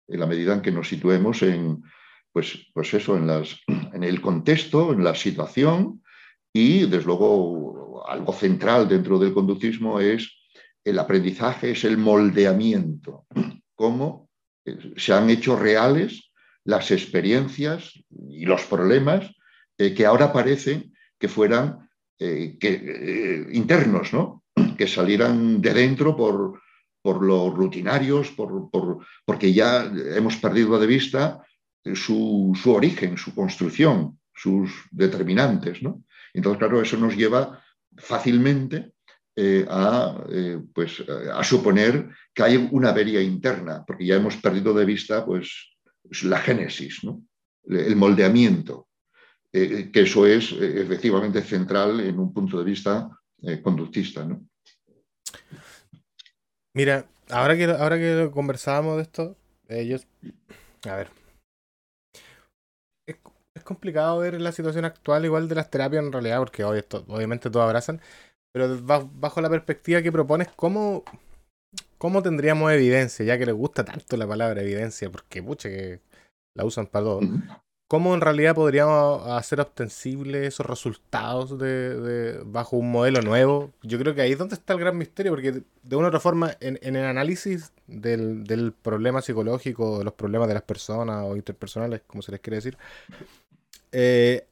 en la medida en que nos situemos en, pues, pues eso, en, las, en el contexto, en la situación y, desde luego, algo central dentro del conductismo es el aprendizaje, es el moldeamiento, cómo eh, se han hecho reales las experiencias y los problemas eh, que ahora parecen que fueran eh, internos, ¿no? que salieran de dentro por, por los rutinarios, por, porque ya hemos perdido de vista su, su, origen, su construcción, sus determinantes. ¿no? Entonces, claro, eso nos lleva fácilmente eh, a, eh, pues, a suponer que hay una avería interna, porque ya hemos perdido de vista pues, la génesis, ¿no? el moldeamiento, eh, que eso es efectivamente central en un punto de vista conductista. ¿no? Mira, ahora que, ahora que conversábamos de esto, ellos, a ver, es complicado ver la situación actual igual de las terapias en realidad, porque hoy obviamente todos abrazan, pero bajo la perspectiva que propones, ¿cómo, ¿cómo tendríamos evidencia? Ya que les gusta tanto la palabra evidencia, porque pucha que la usan para todo. ¿Cómo en realidad podríamos hacer ostensibles esos resultados de, bajo un modelo nuevo? Yo creo que ahí es donde está el gran misterio, porque de una u otra forma, en, el análisis del, del, problema psicológico, de los problemas de las personas o interpersonales, como se les quiere decir, eh,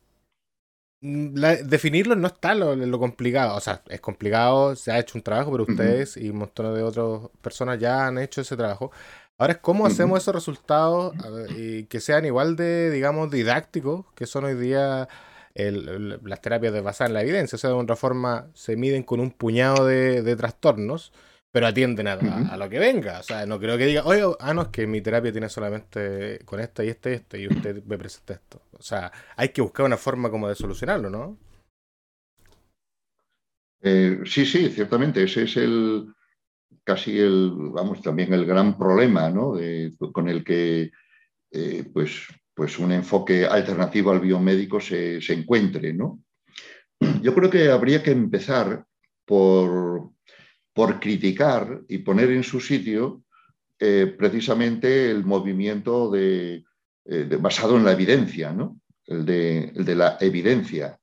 definirlo no está lo, lo, complicado. O sea, es complicado, se ha hecho un trabajo, pero ustedes y un montón de otras personas ya han hecho ese trabajo. Ahora es cómo hacemos esos resultados y que sean igual de, digamos, didácticos, que son hoy día las terapias de basadas en la evidencia. O sea, de otra forma se miden con un puñado de trastornos pero atienden a, a, lo que venga. O sea, no creo que diga, oye, ah, no, es que mi terapia tiene solamente con esta y este y este, y usted me presenta esto. O sea, hay que buscar una forma como de solucionarlo, ¿no? Eh, sí, sí, ciertamente. Ese es el casi el, vamos, también el gran problema, ¿no? con el que, eh, pues, pues un enfoque alternativo al biomédico se, se encuentre, ¿no? Yo creo que habría que empezar por por criticar y poner en su sitio eh, precisamente el movimiento de, eh, basado en la evidencia, ¿no? el, de, la evidencia,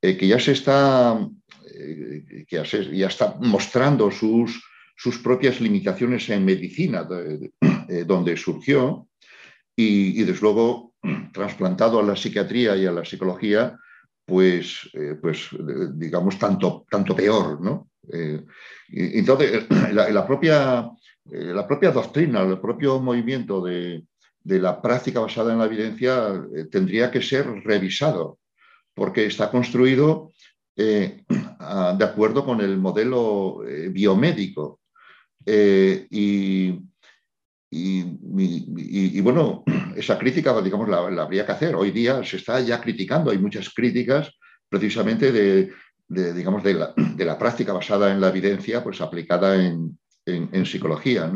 que ya se está, que ya, está mostrando sus, sus, propias limitaciones en medicina, donde surgió, y, desde luego trasplantado a la psiquiatría y a la psicología, pues, pues digamos, tanto, tanto peor, ¿no? Eh, entonces, la, propia, eh, la propia doctrina, el propio movimiento de, la práctica basada en la evidencia eh, tendría que ser revisado, porque está construido de acuerdo con el modelo biomédico. Y, y, bueno, esa crítica, digamos, la, habría que hacer. Hoy día se está ya criticando, hay muchas críticas precisamente de, digamos, de la, práctica basada en la evidencia pues, aplicada en, psicología.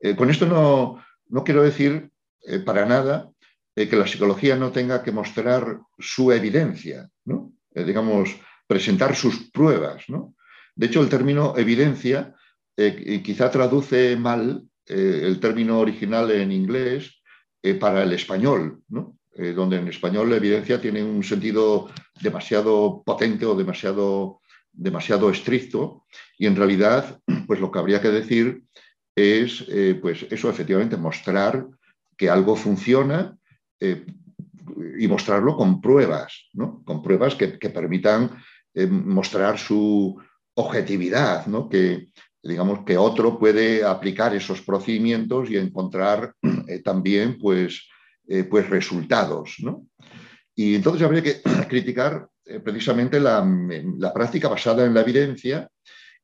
Eh, con esto no, no, quiero decir eh, para nada eh, que la psicología no tenga que mostrar su evidencia, ¿no? digamos, presentar sus pruebas. ¿no? De hecho, el término evidencia quizá traduce mal el término original en inglés para el español. Eh, donde en español la evidencia tiene un sentido demasiado potente o demasiado, demasiado estricto y en realidad pues lo que habría que decir es eh, pues eso efectivamente mostrar que algo funciona eh, y mostrarlo con pruebas, con pruebas que, permitan mostrar su objetividad, que digamos que otro puede aplicar esos procedimientos y encontrar también pues eh, pues resultados. ¿no? Y entonces habría que criticar eh, precisamente la, práctica basada en la evidencia,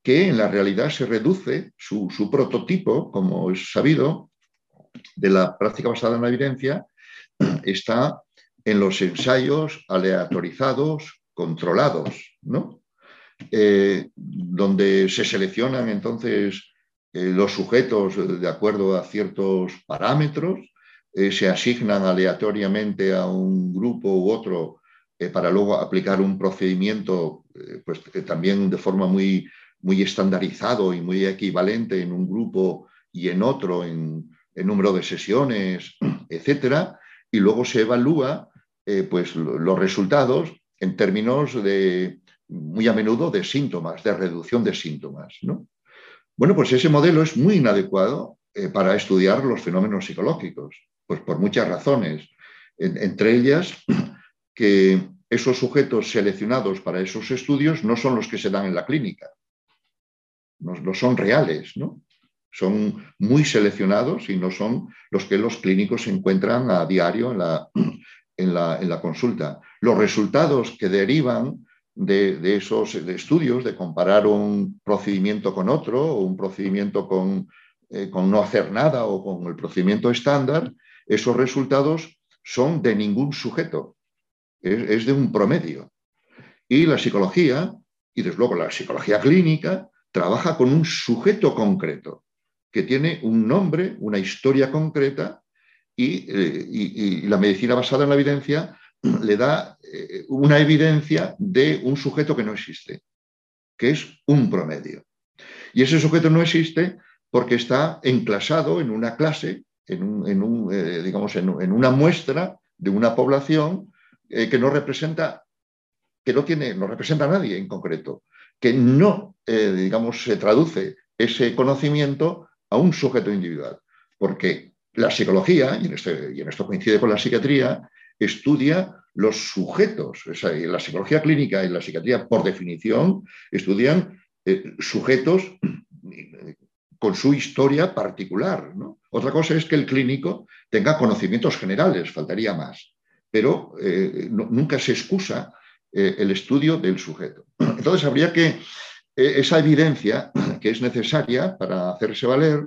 que en la realidad se reduce su, prototipo, como es sabido, de la práctica basada en la evidencia, está en los ensayos aleatorizados, controlados, ¿no? Eh, donde se seleccionan entonces los sujetos de acuerdo a ciertos parámetros se asignan aleatoriamente a un grupo u otro para luego aplicar un procedimiento pues, también de forma muy, muy estandarizado y muy equivalente en un grupo y en otro, en, número de sesiones, etcétera, y luego se evalúa pues, los resultados en términos de, muy a menudo, de síntomas, de reducción de síntomas. ¿no? Bueno, pues ese modelo es muy inadecuado eh, para estudiar los fenómenos psicológicos, pues por muchas razones, entre ellas que esos sujetos seleccionados para esos estudios no son los que se dan en la clínica, no, son reales, ¿no? Son muy seleccionados y no son los que los clínicos encuentran a diario en la, en la, consulta. Los resultados que derivan de, esos estudios, de comparar un procedimiento con otro o un procedimiento con, eh, con no hacer nada o con el procedimiento estándar, esos resultados son de ningún sujeto, es, de un promedio. Y la psicología, y desde luego la psicología clínica, trabaja con un sujeto concreto, que tiene un nombre, una historia concreta, y, eh, y la medicina basada en la evidencia le da eh, una evidencia de un sujeto que no existe, que es un promedio. Y ese sujeto no existe porque está enclasado en una clase, en, un, eh, digamos, en, una muestra de una población eh, que no representa, que no tiene, no representa a nadie en concreto, que no, digamos, se traduce ese conocimiento a un sujeto individual. Porque la psicología, y en, este, y en esto coincide con la psiquiatría, estudia los sujetos. la psicología clínica y la psiquiatría, por definición, estudian eh, sujetos eh, con su historia particular. Otra cosa es que el clínico tenga conocimientos generales, faltaría más, pero eh, nunca se excusa el estudio del sujeto. Entonces, habría que, esa evidencia que es necesaria para hacerse valer,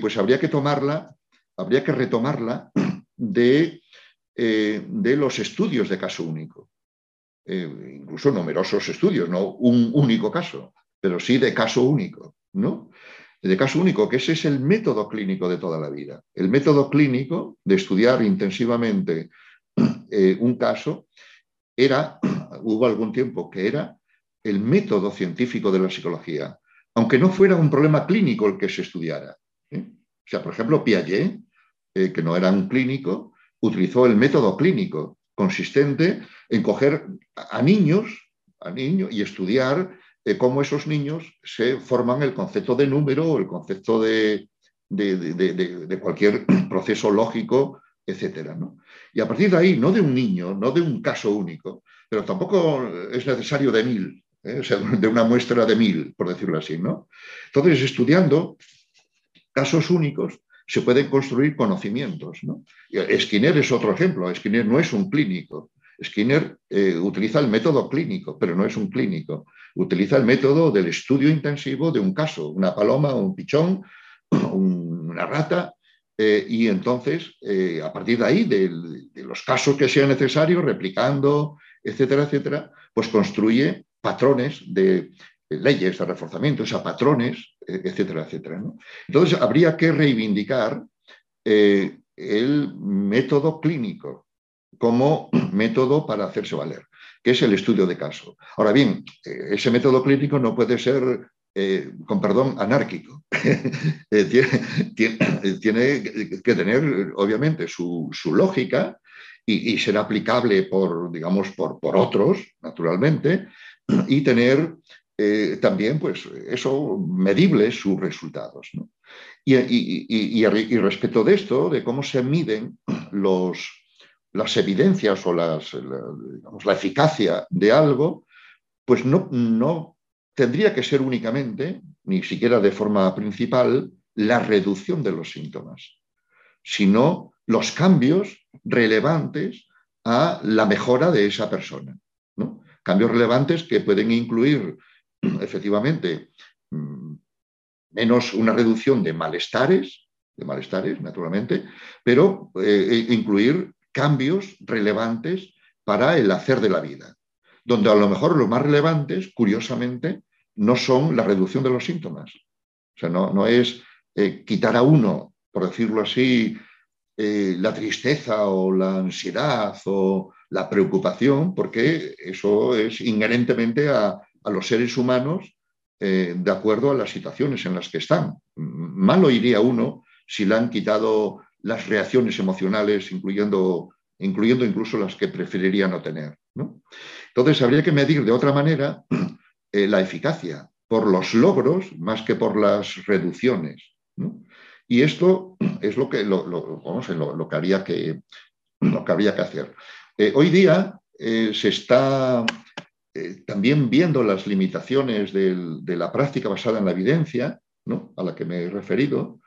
pues habría que tomarla, habría que retomarla de eh, de los estudios de caso único. Eh, incluso numerosos estudios, no un único caso, pero sí de caso único, ¿no? De caso único, que ese es el método clínico de toda la vida. El método clínico de estudiar intensivamente eh, un caso era, hubo algún tiempo que era el método científico de la psicología, aunque no fuera un problema clínico el que se estudiara. O sea, por ejemplo, Piaget, que no era un clínico, utilizó el método clínico, consistente en coger a niños, a niños y estudiar eh, cómo esos niños se forman el concepto de número o el concepto de, de, cualquier proceso lógico, etc. Y a partir de ahí, no de un niño, no de un caso único, pero tampoco es necesario de mil, ¿eh? de una muestra de mil, por decirlo así. ¿no? Entonces, estudiando casos únicos, se pueden construir conocimientos. Skinner es otro ejemplo. Skinner no es un clínico. Skinner eh, utiliza el método clínico, pero no es un clínico. Utiliza el método del estudio intensivo de un caso, una paloma, un pichón, una rata, eh, y entonces, eh, a partir de ahí, de, de, los casos que sean necesarios, replicando, etcétera, etcétera, pues construye patrones de leyes de reforzamiento, a patrones, e, etcétera, etcétera. Entonces, habría que reivindicar eh, el método clínico como método para hacerse valer, que es el estudio de caso. Ahora bien, eh, ese método clínico no puede ser, eh, con perdón, anárquico. tiene, que tener, obviamente, su, lógica y, ser aplicable por, digamos, por, por otros, naturalmente, y tener eh, también, pues, eso medible sus resultados. Y, respecto de esto, de cómo se miden los, las evidencias o las, la, eficacia de algo, pues no, no tendría que ser únicamente, ni siquiera de forma principal, la reducción de los síntomas, sino los cambios relevantes a la mejora de esa persona. Cambios relevantes que pueden incluir efectivamente, mm, menos una reducción de malestares, de malestares, naturalmente, pero eh, e incluir cambios relevantes para el hacer de la vida, donde a lo mejor los más relevantes, curiosamente, no son la reducción de los síntomas. O sea, no, no es eh, quitar a uno, por decirlo así, eh, la tristeza o la ansiedad o la preocupación, porque eso es inherentemente a, los seres humanos eh, de acuerdo a las situaciones en las que están. Mal oiría uno si le han quitado las reacciones emocionales, incluyendo, incluyendo incluso las que preferiría no tener. Entonces, habría que medir de otra manera eh, la eficacia por los logros más que por las reducciones. Y esto es lo que, lo, lo, que, habría que, lo que habría que hacer. Eh, hoy día se está también viendo las limitaciones de la práctica basada en la evidencia, a la que me he referido,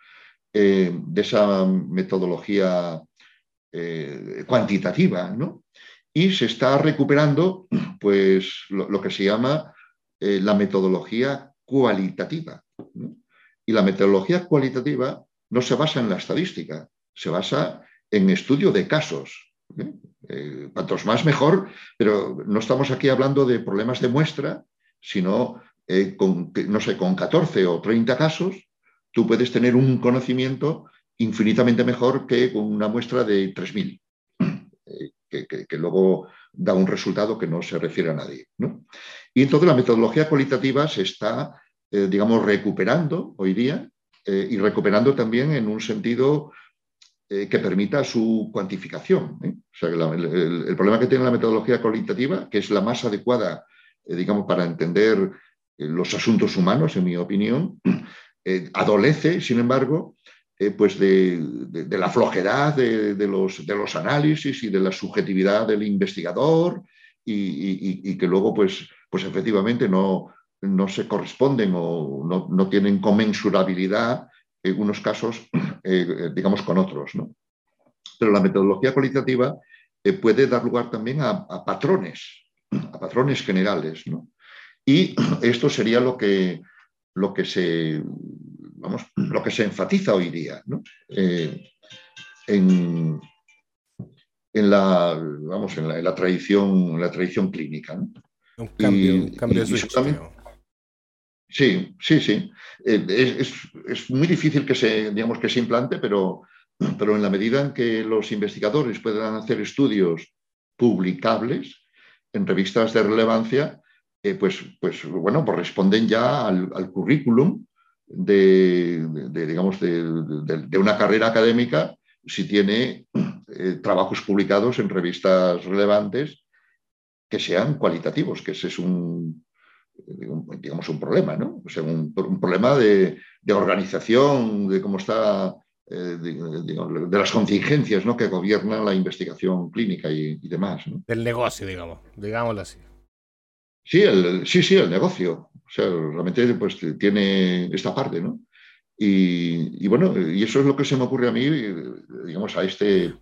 de esa metodología cuantitativa, ¿no? y se está recuperando pues, lo, que se llama eh, la metodología cualitativa. Y la metodología cualitativa no se basa en la estadística, se basa en estudio de casos. ¿eh? Eh, cuantos más mejor, pero no estamos aquí hablando de problemas de muestra, sino con, no sé, con 14 o 30 casos, tú puedes tener un conocimiento infinitamente mejor que con una muestra de 3.000 que, luego da un resultado que no se refiere a nadie. Y entonces la metodología cualitativa se está, eh, digamos, recuperando hoy día eh, y recuperando también en un sentido eh, que permita su cuantificación. O sea, el, problema que tiene la metodología cualitativa, que es la más adecuada, digamos, para entender los asuntos humanos, en mi opinión, adolece, sin embargo, eh, pues de, la flojedad de, los, análisis y de la subjetividad del investigador y, que luego pues, pues efectivamente no, no se corresponden o no, no tienen comensurabilidad en unos casos, eh, digamos, con otros. Pero la metodología cualitativa eh, puede dar lugar también a, patrones, a patrones generales. Y esto sería lo que, lo que se vamos, lo que se enfatiza hoy día eh, en, la, vamos, en la, tradición, la tradición clínica. Un cambio, Sí, sí, sí. Eh, es, muy difícil que se, digamos, que se implante, pero, pero en la medida en que los investigadores puedan hacer estudios publicables en revistas de relevancia, eh, pues, pues, bueno, pues responden ya al currículum de, digamos, de, una carrera académica si tiene eh, trabajos publicados en revistas relevantes que sean cualitativos, que ese es un, digamos, un problema, ¿no? O sea, un, problema de, organización, de cómo está, eh, de, las contingencias ¿no? que gobiernan la investigación clínica y, demás. Del negocio, digamos, digámoslo así. Sí, el, sí, sí, el negocio. O sea, realmente pues, tiene esta parte, ¿no? Y, bueno, y eso es lo que se me ocurre a mí, digamos, a este,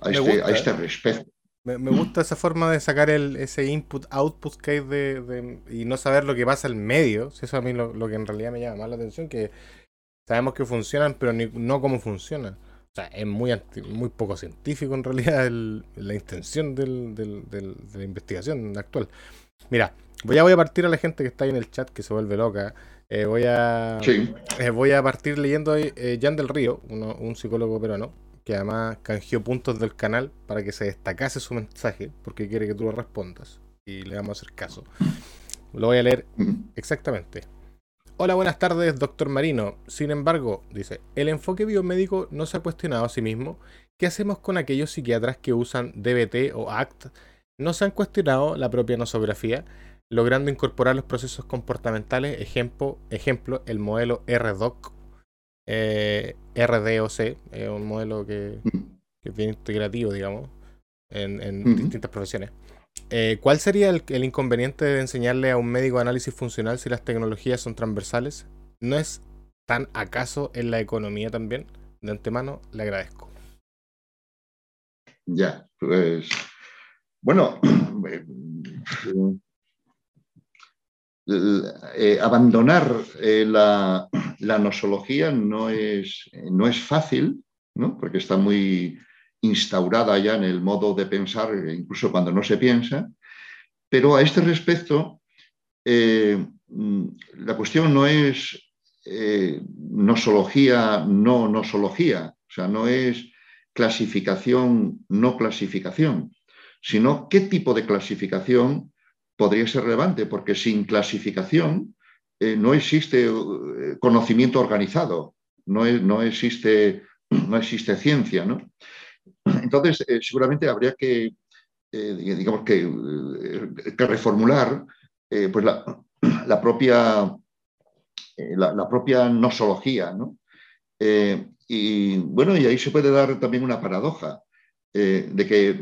a este, a este ¿eh? Respecto. Me, gusta esa forma de sacar el, ese input-output que hay de, y no saber lo que pasa en medio. Eso a mí lo, lo, que en realidad me llama más la atención, que sabemos que funcionan, pero no cómo funcionan. O sea, es muy, muy poco científico en realidad la intención del, de la investigación actual. Mira, voy a, voy a partir a la gente que está ahí en el chat que se vuelve loca. Eh, voy, a, eh, voy a partir leyendo eh, Jan del Río, un psicólogo peruano, que además canjeó puntos del canal para que se destacase su mensaje, porque quiere que tú lo respondas. Y le vamos a hacer caso. Lo voy a leer exactamente. Hola, buenas tardes, doctor Marino. Sin embargo, dice, el enfoque biomédico no se ha cuestionado a sí mismo. ¿Qué hacemos con aquellos psiquiatras que usan DBT o ACT no se han cuestionado la propia nosografía, logrando incorporar los procesos comportamentales, ejemplo, ejemplo el modelo RDOC, eh, RDOC, es un modelo que, que, es bien integrativo, digamos, en, distintas profesiones. Eh, ¿Cuál sería el, el, inconveniente de enseñarle a un médico análisis funcional si las tecnologías son transversales? ¿No es tan acaso en la economía también? De antemano, le agradezco. Ya, pues bueno, eh, abandonar eh, la, nosología no es, no es fácil, porque está muy instaurada ya en el modo de pensar, incluso cuando no se piensa, pero a este respecto, eh, la cuestión no es nosología, no nosología, o sea, no es clasificación, no clasificación, sino qué tipo de clasificación podría ser relevante, porque sin clasificación eh, no existe eh, conocimiento organizado, no, no, existe, no existe ciencia. ¿no? Entonces, eh, seguramente habría que, digamos que, reformular pues la, propia, la, propia nosología. ¿no? y bueno, y ahí se puede dar también una paradoja de que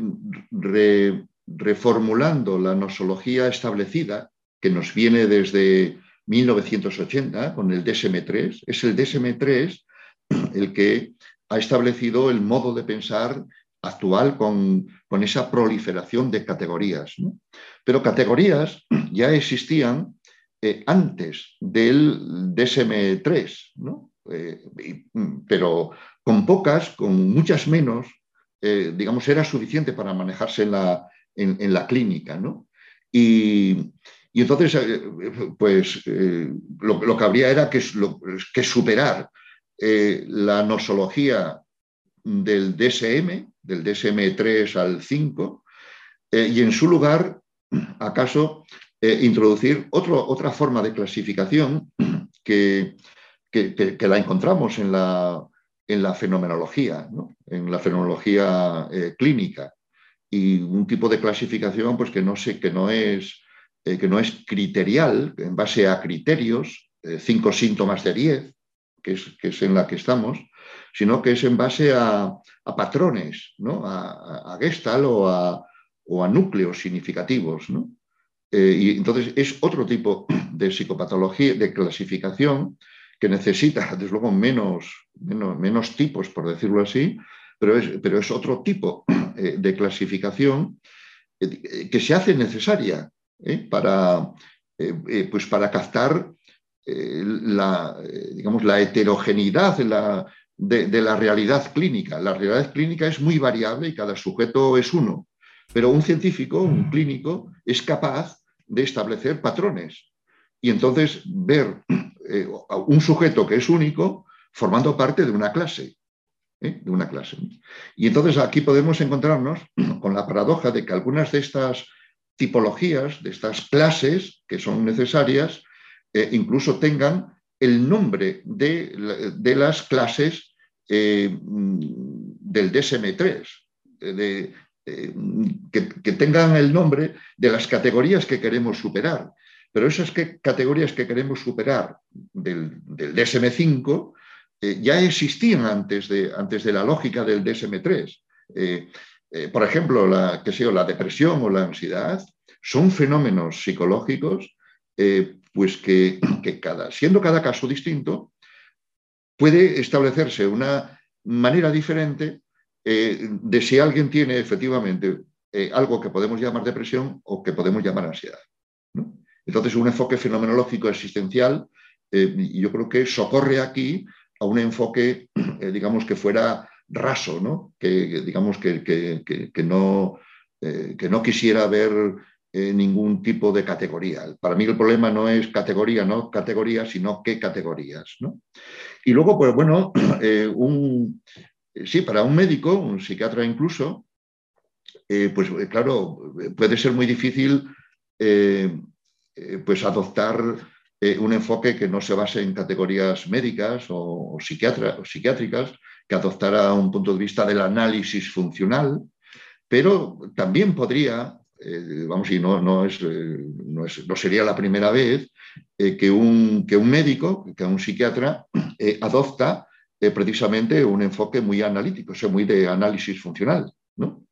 reformulando la nosología establecida, que nos viene desde 1980 con el DSM-3, es el DSM-3 el que ha establecido el modo de pensar actual con, esa proliferación de categorías. Pero categorías ya existían eh, antes del DSM-3, eh, pero con pocas, con muchas menos, eh, digamos, era suficiente para manejarse en la, en, la clínica, ¿no? Y, entonces, eh, pues eh, lo, que habría era que, que superar eh, la nosología del DSM, del DSM 3 al 5, y en su lugar, acaso, introducir otro, otra forma de clasificación que, que, la encontramos en la, en la fenomenología, ¿no? en la fenomenología clínica y un tipo de clasificación pues, que, no sé, que, no es, eh, que no es criterial, en base a criterios, eh, cinco síntomas de diez, que es, que es, en la que estamos, sino que es en base a, patrones, ¿no? a, a, Gestalt o a, o a núcleos significativos. ¿no? Eh, y entonces es otro tipo de psicopatología, de clasificación, que necesita, desde luego, menos, menos, menos tipos, por decirlo así, pero es, pero es otro tipo eh, de clasificación eh, que se hace necesaria ¿eh? para, pues para captar la, digamos, la heterogeneidad de, de, la realidad clínica. La realidad clínica es muy variable y cada sujeto es uno, pero un científico, un clínico, es capaz de establecer patrones y entonces ver un sujeto que es único formando parte de una clase. ¿Eh? de una clase. Y entonces aquí podemos encontrarnos con la paradoja de que algunas de estas tipologías, de estas clases que son necesarias, eh, incluso tengan el nombre de, las clases eh, del DSM3, que, tengan el nombre de las categorías que queremos superar. Pero esas categorías que queremos superar del, del DSM5 eh, ya existían antes de, antes de la lógica del DSM-3. Eh, eh, por ejemplo, la, la depresión o la ansiedad son fenómenos psicológicos pues que, siendo cada caso distinto, puede establecerse una manera diferente de si alguien tiene efectivamente algo que podemos llamar depresión o que podemos llamar ansiedad. Entonces, un enfoque fenomenológico existencial, yo creo que socorre aquí a un enfoque, eh, digamos, que fuera raso, ¿no? que, digamos, que, que, no, eh, que no quisiera ver eh, ningún tipo de categoría. Para mí el problema no es categoría, no categoría, sino qué categorías. ¿no? Y luego, pues bueno, un, sí, para un médico, un psiquiatra incluso, pues claro, puede ser muy difícil pues adoptar eh, un enfoque que no se base en categorías médicas o, psiquiátricas, que adoptara un punto de vista del análisis funcional, pero también podría, eh, vamos, y no, no, es, eh, no, es, no, sería la primera vez que, un, que un médico, que un psiquiatra, adopta precisamente un enfoque muy analítico, o sea, muy de análisis funcional. ¿no?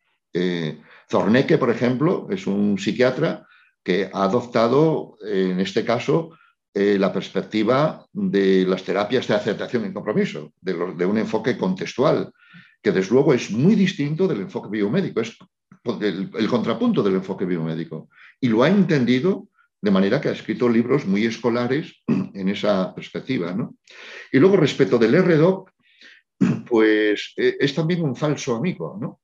Zornecke, por ejemplo, es un psiquiatra que ha adoptado, en este caso, eh, la perspectiva de las terapias de aceptación y compromiso, de, un enfoque contextual, que desde luego es muy distinto del enfoque biomédico, es el, contrapunto del enfoque biomédico. Y lo ha entendido de manera que ha escrito libros muy escolares en esa perspectiva. Y luego respecto del RDoc, pues eh, es también un falso amigo, ¿no?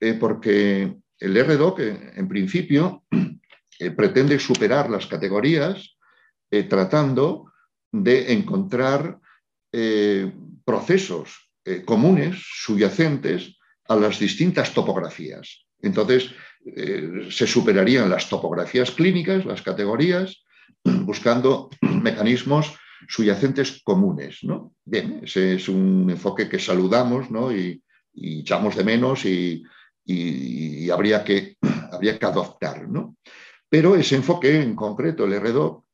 Eh, porque el RDoc, en principio, pretende superar las categorías eh, tratando de encontrar eh, procesos eh, comunes, subyacentes, a las distintas topografías. Entonces, se superarían las topografías clínicas, las categorías, buscando mecanismos subyacentes comunes. ¿no? Bien, ese es un enfoque que saludamos y, echamos de menos y, habría, que, habría que adoptar. ¿no? Pero ese enfoque en concreto, el RDO, eh,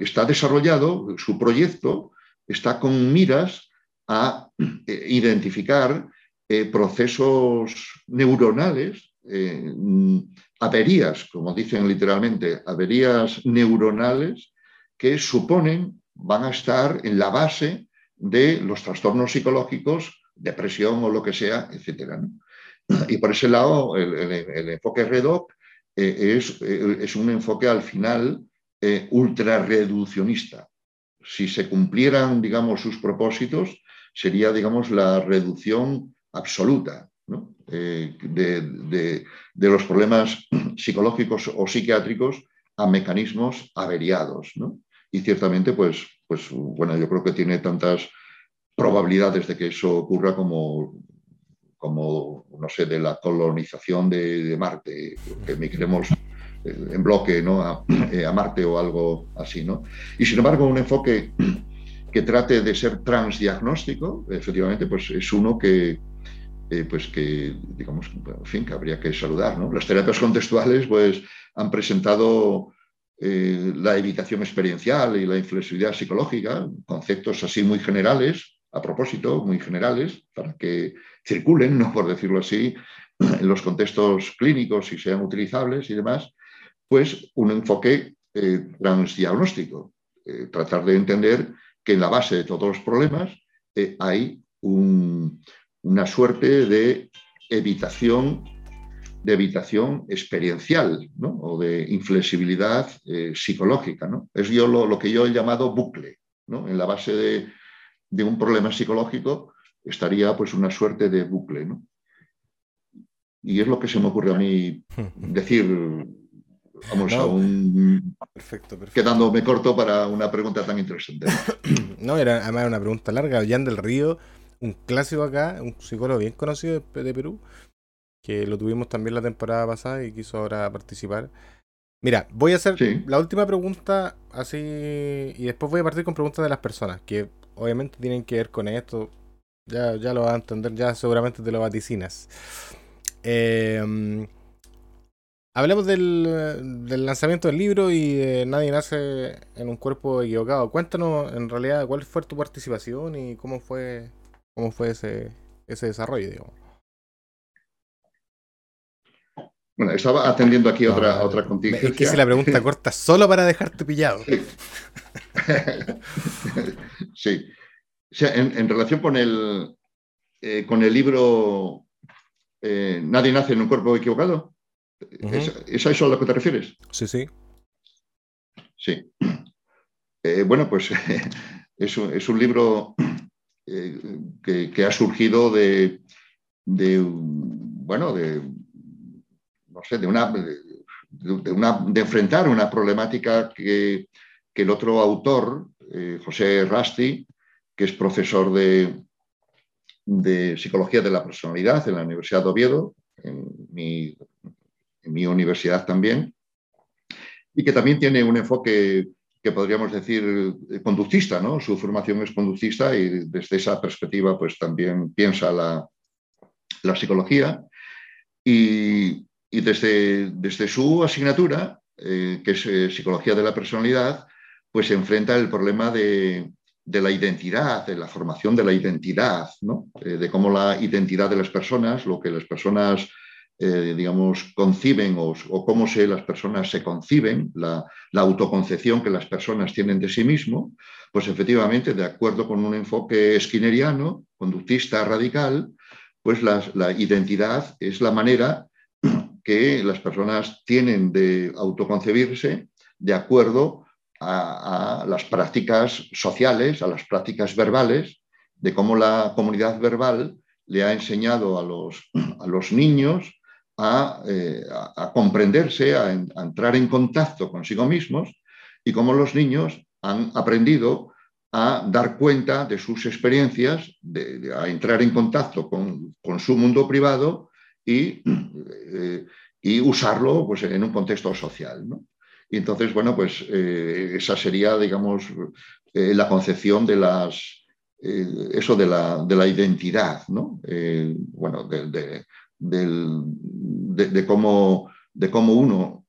está desarrollado, su proyecto está con miras a eh, identificar eh, procesos neuronales, averías, como dicen literalmente, averías neuronales que suponen van a estar en la base de los trastornos psicológicos, depresión o lo que sea, etc. Y por ese lado, el, enfoque REDOC es, un enfoque al final eh, ultra reduccionista. Si se cumplieran, digamos, sus propósitos, sería, digamos, la reducción absoluta eh, de, los problemas psicológicos o psiquiátricos a mecanismos averiados. Y ciertamente, pues, pues, bueno, yo creo que tiene tantas probabilidades de que eso ocurra como, como no sé, de la colonización de, Marte, que queremos en bloque ¿no? Eh, a, Marte o algo así. ¿no? Y sin embargo, un enfoque que trate de ser transdiagnóstico, efectivamente, pues es uno que, eh, pues que, digamos, fin, que habría que saludar. ¿no? Las terapias contextuales pues, han presentado eh, la evitación experiencial y la inflexibilidad psicológica, conceptos así muy generales, a propósito, muy generales, para que circulen, ¿no? por decirlo así, en los contextos clínicos y sean utilizables y demás, pues un enfoque eh, transdiagnóstico, eh, tratar de entender que en la base de todos los problemas eh, hay una suerte de evitación, de evitación experiencial o de inflexibilidad psicológica. Es yo lo, que yo he llamado bucle. En la base de, un problema psicológico estaría pues una suerte de bucle. Y es lo que se me ocurre a mí decir Vamos aún perfecto, perfecto. quedándome corto para una pregunta tan interesante. no, era además una pregunta larga. Jan del Río, un clásico acá, un psicólogo bien conocido de, Perú, que lo tuvimos también la temporada pasada y quiso ahora participar. Mira, voy a hacer la última pregunta así y después voy a partir con preguntas de las personas, que obviamente tienen que ver con esto. Ya, ya lo vas a entender, ya seguramente te lo vaticinas. Eh, Hablemos del, lanzamiento del libro y Nadie nace en un cuerpo equivocado. Cuéntanos en realidad cuál fue tu participación y cómo fue cómo fue ese, ese desarrollo, digamos. Bueno, estaba atendiendo aquí otra, otra contingencia. Es que hice la pregunta corta solo para dejarte pillado. Sí. O sea, en, relación con el, eh, con el libro eh, Nadie nace en un cuerpo equivocado, ¿Es, a eso a lo que te refieres? Sí, sí. Sí. Eh, bueno, pues es, un, libro eh, que, ha surgido de, bueno, de, no sé, de una, de, una, de enfrentar una problemática que, el otro autor, eh, José Rasti, que es profesor de, de Psicología de la Personalidad en la Universidad de Oviedo, en mi en mi universidad también, y que también tiene un enfoque que podríamos decir conductista, ¿no? Su formación es conductista y desde esa perspectiva pues también piensa la, psicología y, desde, desde, su asignatura, eh, que es eh, Psicología de la Personalidad, pues se enfrenta el problema de, la identidad, de la formación de la identidad, ¿no? Eh, de cómo la identidad de las personas, lo que las personas eh, digamos, conciben o, cómo se, las personas se conciben, la, autoconcepción que las personas tienen de sí mismo, pues efectivamente, de acuerdo con un enfoque skinneriano, conductista radical, pues la identidad es la manera que las personas tienen de autoconcebirse de acuerdo a, las prácticas sociales, a las prácticas verbales, de cómo la comunidad verbal le ha enseñado a los, a los niños eh, a, comprenderse, a, entrar en contacto consigo mismos y cómo los niños han aprendido a dar cuenta de sus experiencias, a entrar en contacto con, su mundo privado y, eh, y, usarlo pues, en un contexto social. Y entonces, bueno, pues eh, esa sería, digamos, la concepción de las, eso de la, de la, identidad, ¿no? bueno, cómo, de cómo uno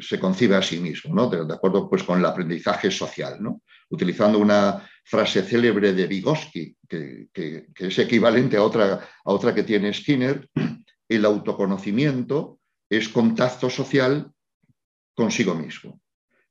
se concibe a sí mismo, ¿no? de, acuerdo pues, con el aprendizaje social. ¿no? Utilizando una frase célebre de Vygotsky, que, es equivalente a otra, a otra que tiene Skinner, el autoconocimiento es contacto social consigo mismo.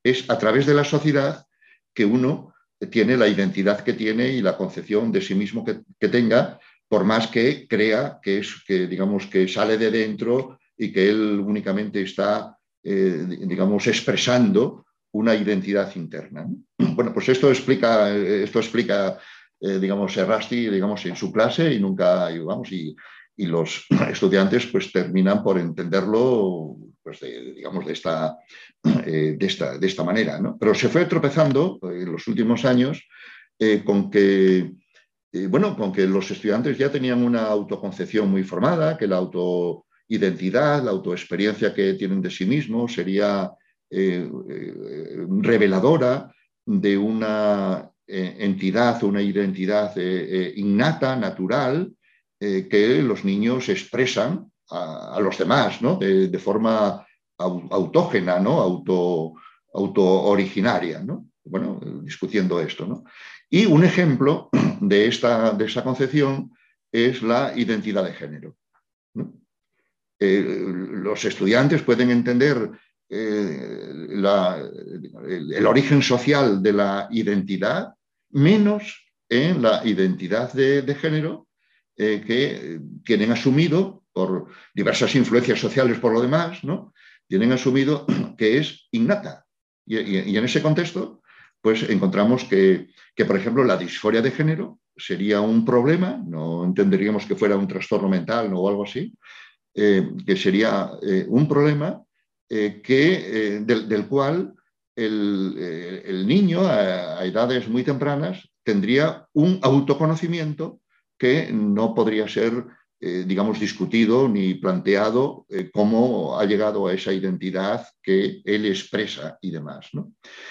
Es a través de la sociedad que uno tiene la identidad que tiene y la concepción de sí mismo que, que tenga, por más que crea que es que digamos que sale de dentro y que él únicamente está eh, digamos, expresando una identidad interna. Bueno, pues esto explica, esto explica eh, digamos, Errasti, digamos, en su clase y nunca, vamos, y, los estudiantes pues terminan por entenderlo, pues, de, digamos, de esta, eh, de esta, de esta manera, Pero se fue tropezando en los últimos años con que, bueno, con que los estudiantes ya tenían una autoconcepción muy formada, que la auto identidad, la autoexperiencia que tienen de sí mismos sería eh, eh, reveladora de una eh, entidad, una identidad innata, natural, que los niños expresan a, los demás ¿no? de, forma autógena, ¿no? auto, auto-originaria. ¿no? Bueno, discutiendo esto. ¿no? Y un ejemplo de, esta, de concepción es la identidad de género. Eh, los estudiantes pueden entender eh, el, origen social de la identidad menos en la identidad de, género eh, que tienen asumido por diversas influencias sociales por lo demás, ¿no? tienen asumido que es innata. Y, en ese contexto, pues encontramos que, que, por ejemplo, la disforia de género sería un problema, no entenderíamos que fuera un trastorno mental o algo así, eh, que sería eh, un problema eh, que, del, cual el, niño a, edades muy tempranas tendría un autoconocimiento que no podría ser, digamos, discutido ni planteado cómo ha llegado a esa identidad que él expresa y demás.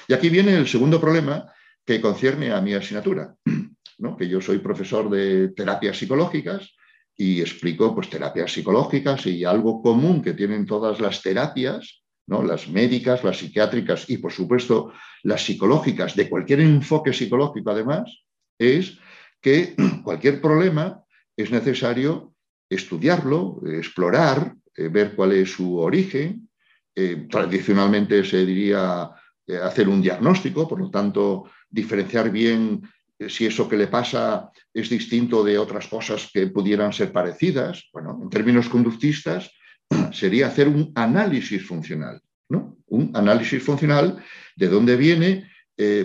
Y aquí viene el segundo problema que concierne a mi asignatura, que yo soy profesor de terapias psicológicas y explico pues, terapias psicológicas y algo común que tienen todas las terapias, ¿no? las médicas, las psiquiátricas y, por supuesto, las psicológicas, de cualquier enfoque psicológico, además, es que cualquier problema es necesario estudiarlo, explorar, eh, ver cuál es su origen. Eh, tradicionalmente se diría eh, hacer un diagnóstico, por lo tanto, diferenciar bien si eso que le pasa es distinto de otras cosas que pudieran ser parecidas. Bueno, en términos conductistas, sería hacer un análisis funcional, ¿no? Un análisis funcional de dónde viene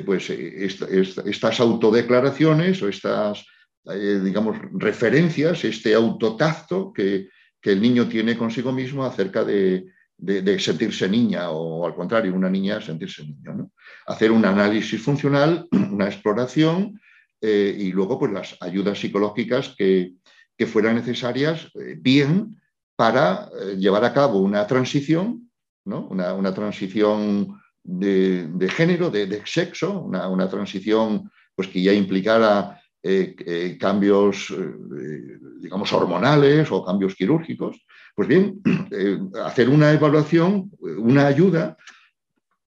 pues, estas autodeclaraciones o estas, eh, digamos, referencias, este autotacto que, que, el niño tiene consigo mismo acerca de, de, sentirse niña o al contrario, una niña sentirse niño. Hacer un análisis funcional, una exploración eh, y luego pues, las ayudas psicológicas que, que fueran necesarias eh, bien para llevar a cabo una transición, ¿no? una, una transición de, de, género, de, de sexo, una, una, transición pues, que ya implicara cambios, digamos, hormonales o cambios quirúrgicos pues bien, eh, hacer una evaluación, una ayuda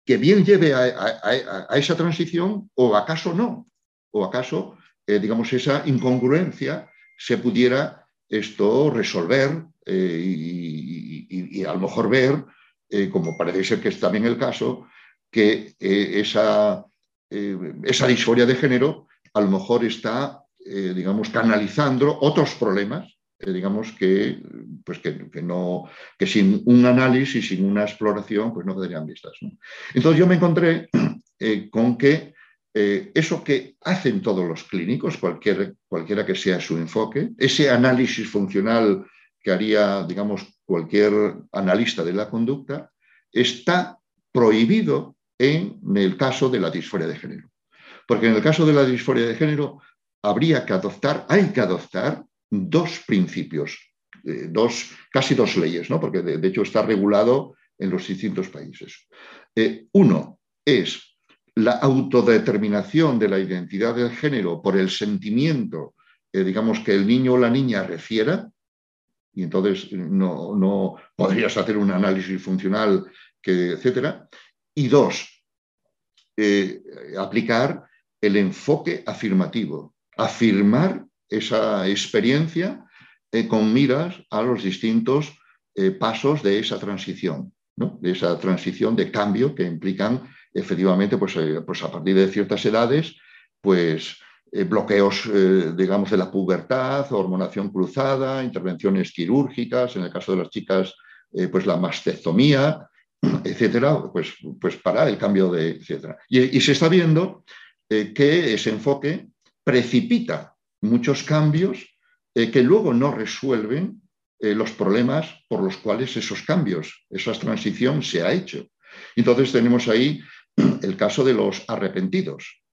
que bien lleve a, esa transición o acaso no, o acaso, eh, digamos, esa incongruencia se pudiera esto resolver eh, y, a lo mejor ver, como parece ser que es también el caso, que esa, esa disforia de género a lo mejor está, digamos, canalizando otros problemas eh, digamos que, pues que, no, que sin un análisis, sin una exploración, pues no quedarían vistas. Entonces yo me encontré eh, con que eh, eso que hacen todos los clínicos, cualquier, cualquiera que sea su enfoque, ese análisis funcional que haría, digamos, cualquier analista de la conducta, está prohibido en el caso de la disforia de género. Porque en el caso de la disforia de género habría que adoptar, hay que adoptar dos principios, eh, dos, casi dos leyes, ¿no? porque de, hecho está regulado en los distintos países. Eh, uno es la autodeterminación de la identidad del género por el sentimiento, eh, digamos, que el niño o la niña refiera, y entonces no, no podrías hacer un análisis funcional, que, etcétera. Y dos, aplicar el enfoque afirmativo, afirmar esa experiencia eh, con miras a los distintos eh, pasos de esa transición, de esa transición de cambio que implican efectivamente, pues, eh, pues a partir de ciertas edades, pues bloqueos, digamos, de la pubertad, hormonación cruzada, intervenciones quirúrgicas, en el caso de las chicas, pues la mastectomía, etcétera, pues, pues para el cambio de, etcétera. Y se está viendo que ese enfoque precipita muchos cambios eh, que luego no resuelven eh, los problemas por los cuales esos cambios, esa transición se ha hecho. Entonces tenemos ahí el caso de los arrepentidos,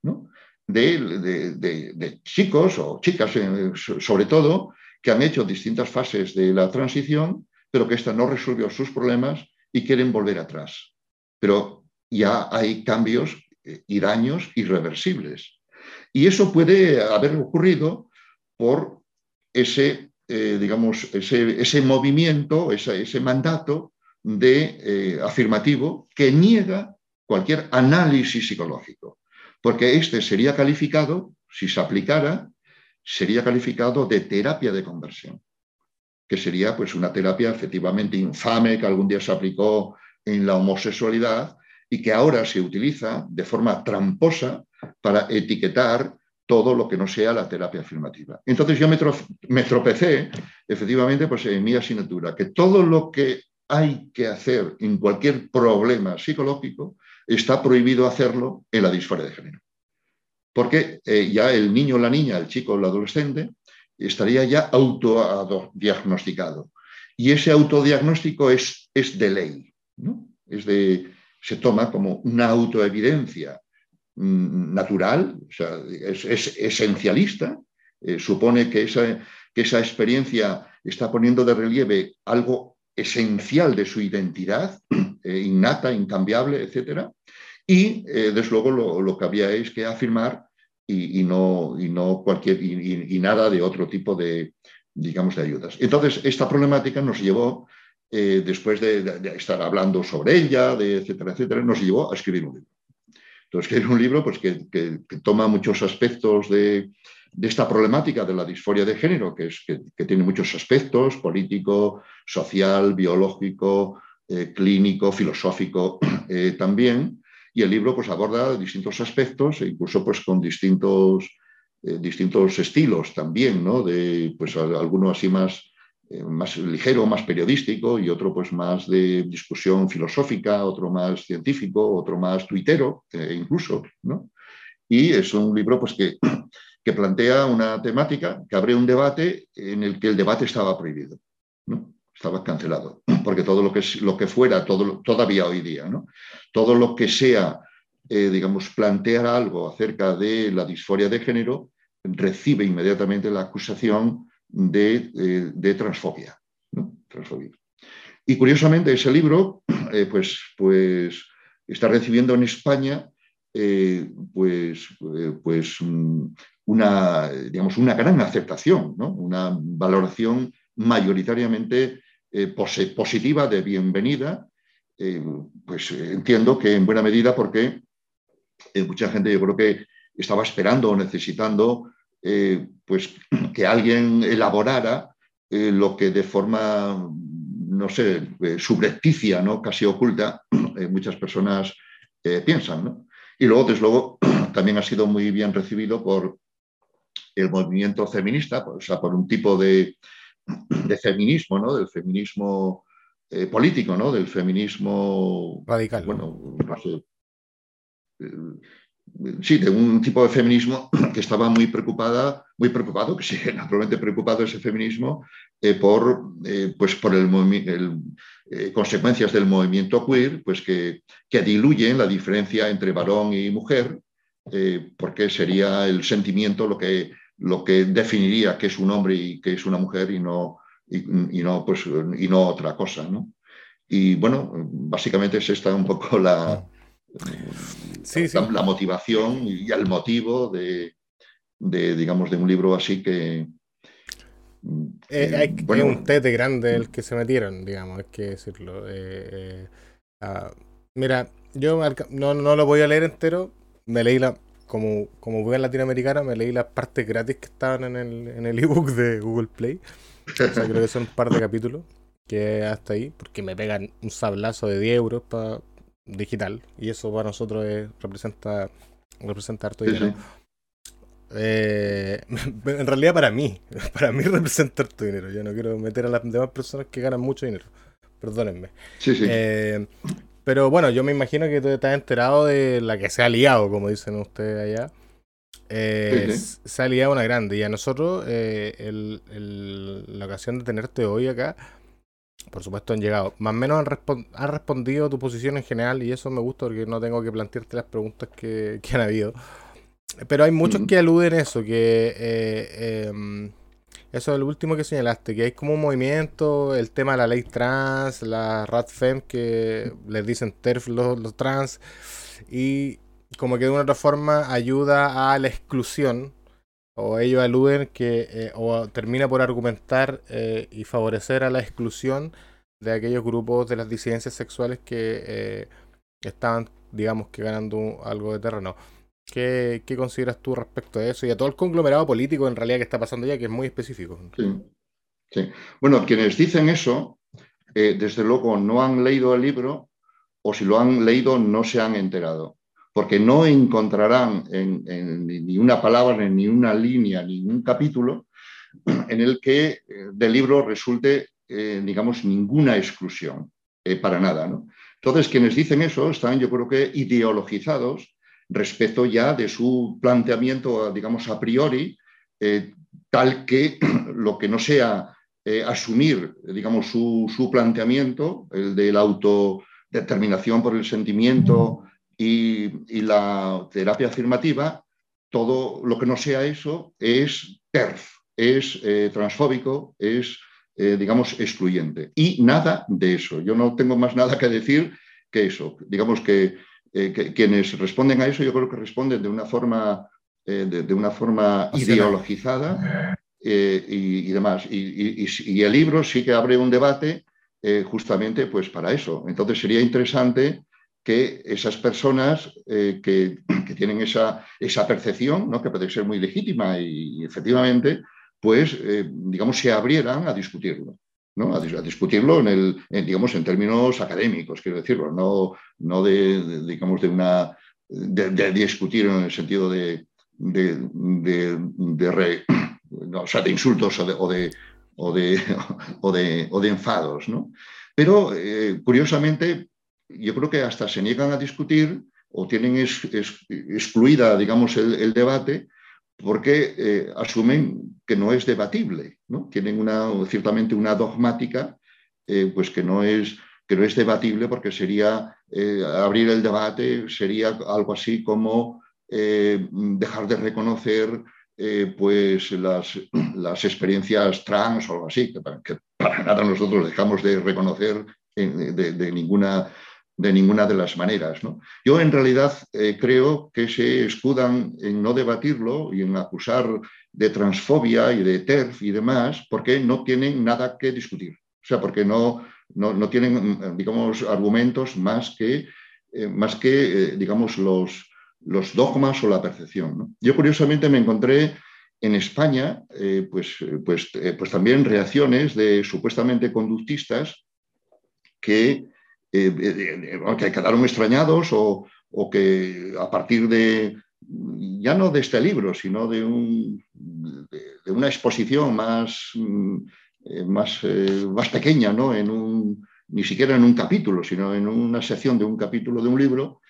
de, chicos o chicas eh, sobre todo, que han hecho distintas fases de la transición, pero que esta no resolvió sus problemas y quieren volver atrás. Pero ya hay cambios y daños irreversibles. Y eso puede haber ocurrido por ese, eh, digamos, ese, movimiento, ese, mandato de, eh, afirmativo que niega cualquier análisis psicológico, porque este sería calificado, si se aplicara, sería calificado de terapia de conversión, que sería pues una terapia efectivamente infame que algún día se aplicó en la homosexualidad y que ahora se utiliza de forma tramposa para etiquetar todo lo que no sea la terapia afirmativa. Entonces yo me, tropecé, efectivamente, pues en mi asignatura, que todo lo que hay que hacer en cualquier problema psicológico está prohibido hacerlo en la disforia de género. Porque eh, ya el niño, la niña, el chico, el adolescente, estaría ya autodiagnosticado. Y ese autodiagnóstico es, es de ley, ¿no? es de, se toma como una autoevidencia Mm, natural, es, esencialista, eh, supone que esa, que esa experiencia está poniendo de relieve algo esencial de su identidad, eh, innata, incambiable, etc. Y, eh, desde luego, lo, que había es que afirmar y, no, y no cualquier, y, nada de otro tipo de, digamos, de ayudas. Entonces, esta problemática nos llevó, después de, estar hablando sobre ella, etcétera, etcétera, nos llevó a escribir un libro. Entonces, que es un libro pues, que, toma muchos aspectos de, esta problemática de la disforia de género, que, tiene muchos aspectos, político, social, biológico, eh, clínico, filosófico eh, también. Y el libro pues, aborda distintos aspectos, e incluso pues, con distintos, eh, distintos estilos también, ¿no? de pues, así más eh, más ligero, más periodístico, y otro pues más de discusión filosófica, otro más científico, otro más tuitero, eh, incluso, ¿no? Y es un libro pues que, que plantea una temática que abre un debate en el que el debate estaba prohibido, ¿no? Estaba cancelado, porque todo lo que, lo que fuera, todo, todavía hoy día, ¿no? Todo lo que sea, eh, digamos, plantear algo acerca de la disforia de género, recibe inmediatamente la acusación eh, de, transfobia, transfobia, Y curiosamente ese libro eh, pues, pues está recibiendo en España eh, pues, pues una, digamos, una gran aceptación, una valoración mayoritariamente positiva de bienvenida. pues entiendo que en buena medida porque mucha gente yo creo que estaba esperando o necesitando eh, pues que alguien elaborara eh, lo que de forma, no sé, eh, subrepticia, ¿no? casi oculta, muchas personas piensan. Y luego, desde luego, también ha sido muy bien recibido por el movimiento feminista, o sea, por un tipo de, feminismo, ¿no? del feminismo político, ¿no? del feminismo radical. Bueno, no sé, sí, de un tipo de feminismo que estaba muy preocupada, muy preocupado, que sigue naturalmente preocupado ese feminismo eh, por, eh, pues por el, eh, consecuencias del movimiento queer, pues que, que, diluyen la diferencia entre varón y mujer porque sería el sentimiento lo que, lo que definiría qué es un hombre y qué es una mujer y no, y, no, pues, y no otra cosa. ¿no? Y bueno, básicamente es esta un poco la, la, motivación y el motivo de, digamos, de un libro así que... Eh, hay, bueno, un tete grande el que se metieron, digamos, hay que decirlo. Eh, eh, ah, mira, yo no, no, lo voy a leer entero, me leí la... Como, como en latinoamericana, me leí las partes gratis que estaban en el, en el ebook de Google Play. creo que son un par de capítulos que hasta ahí, porque me pegan un sablazo de 10 euros para digital y eso para nosotros representa representa harto dinero. Eh, en realidad para mí, para mí representa harto dinero. Yo no quiero meter a las demás personas que ganan mucho dinero. Perdónenme. Eh, pero bueno, yo me imagino que tú estás enterado de la que se ha liado, como dicen ustedes allá. Eh, se ha liado una grande. Y a nosotros, la ocasión de tenerte hoy acá, por supuesto han llegado. Más o menos han, respondido tu posición en general y eso me gusta porque no tengo que plantearte las preguntas que, han habido. Pero hay muchos que aluden eso, que eh, em, eso es lo último que señalaste, que hay como un movimiento, el tema de la ley trans, la RATFEM que les dicen TERF los, trans, y como que de una otra forma ayuda a la exclusión o ellos aluden que eh, o termina por argumentar eh, y favorecer a la exclusión de aquellos grupos de las disidencias sexuales que eh, estaban, digamos, que ganando algo de terreno. ¿Qué, consideras tú respecto a eso y a todo el conglomerado político en realidad que está pasando ya, que es muy específico? Sí, Bueno, quienes dicen eso, desde luego no han leído el libro o si lo han leído no se han enterado porque no encontrarán en, ni una palabra, ni una línea, ni un capítulo en el que eh, del libro resulte, eh, digamos, ninguna exclusión, eh, para nada. Entonces, quienes dicen eso están, yo creo que, ideologizados respecto ya de su planteamiento, digamos, a priori, tal que lo que no sea asumir, digamos, su, su, planteamiento, el de la autodeterminación por el sentimiento, y, la terapia afirmativa, todo lo que no sea eso es TERF, es eh, transfóbico, es, eh, digamos, excluyente. Y nada de eso. Yo no tengo más nada que decir que eso. Digamos que, eh, quienes responden a eso, yo creo que responden de una forma, de, una forma ideologizada y, demás. Y, y, el libro sí que abre un debate justamente pues, para eso. Entonces sería interesante que esas personas eh, que, tienen esa, esa percepción, ¿no? que puede ser muy legítima y, efectivamente, pues, eh, digamos, se abrieran a discutirlo. ¿no? A, discutirlo en, el, digamos, en términos académicos, quiero decirlo, no, no de, digamos, de, una, de, discutir en el sentido de, de, o sea, de insultos o de, o de, o de, o de, enfados. ¿no? Pero, eh, curiosamente, yo creo que hasta se niegan a discutir o tienen excluida, digamos, el, debate porque eh, asumen que no es debatible, ¿no? Tienen una, ciertamente una dogmática eh, pues que no, es, que no es debatible porque sería eh, abrir el debate, sería algo así como dejar de reconocer pues las, las, experiencias trans o algo así, que para, nada nosotros dejamos de reconocer de, ninguna de ninguna de las maneras. ¿no? Yo en realidad eh, creo que se escudan en no debatirlo y en acusar de transfobia y de TERF y demás porque no tienen nada que discutir. O sea, porque no, no, tienen, digamos, argumentos más que, eh, más que eh, digamos, los, los dogmas o la percepción. Yo curiosamente me encontré en España, pues, pues, pues también reacciones de supuestamente conductistas que eh, eh, eh, que quedaron extrañados o, que a partir de, ya no de este libro, sino de, un, de, una exposición más, más, más pequeña, ¿no? en un, ni siquiera en un capítulo, sino en una sección de un capítulo de un libro,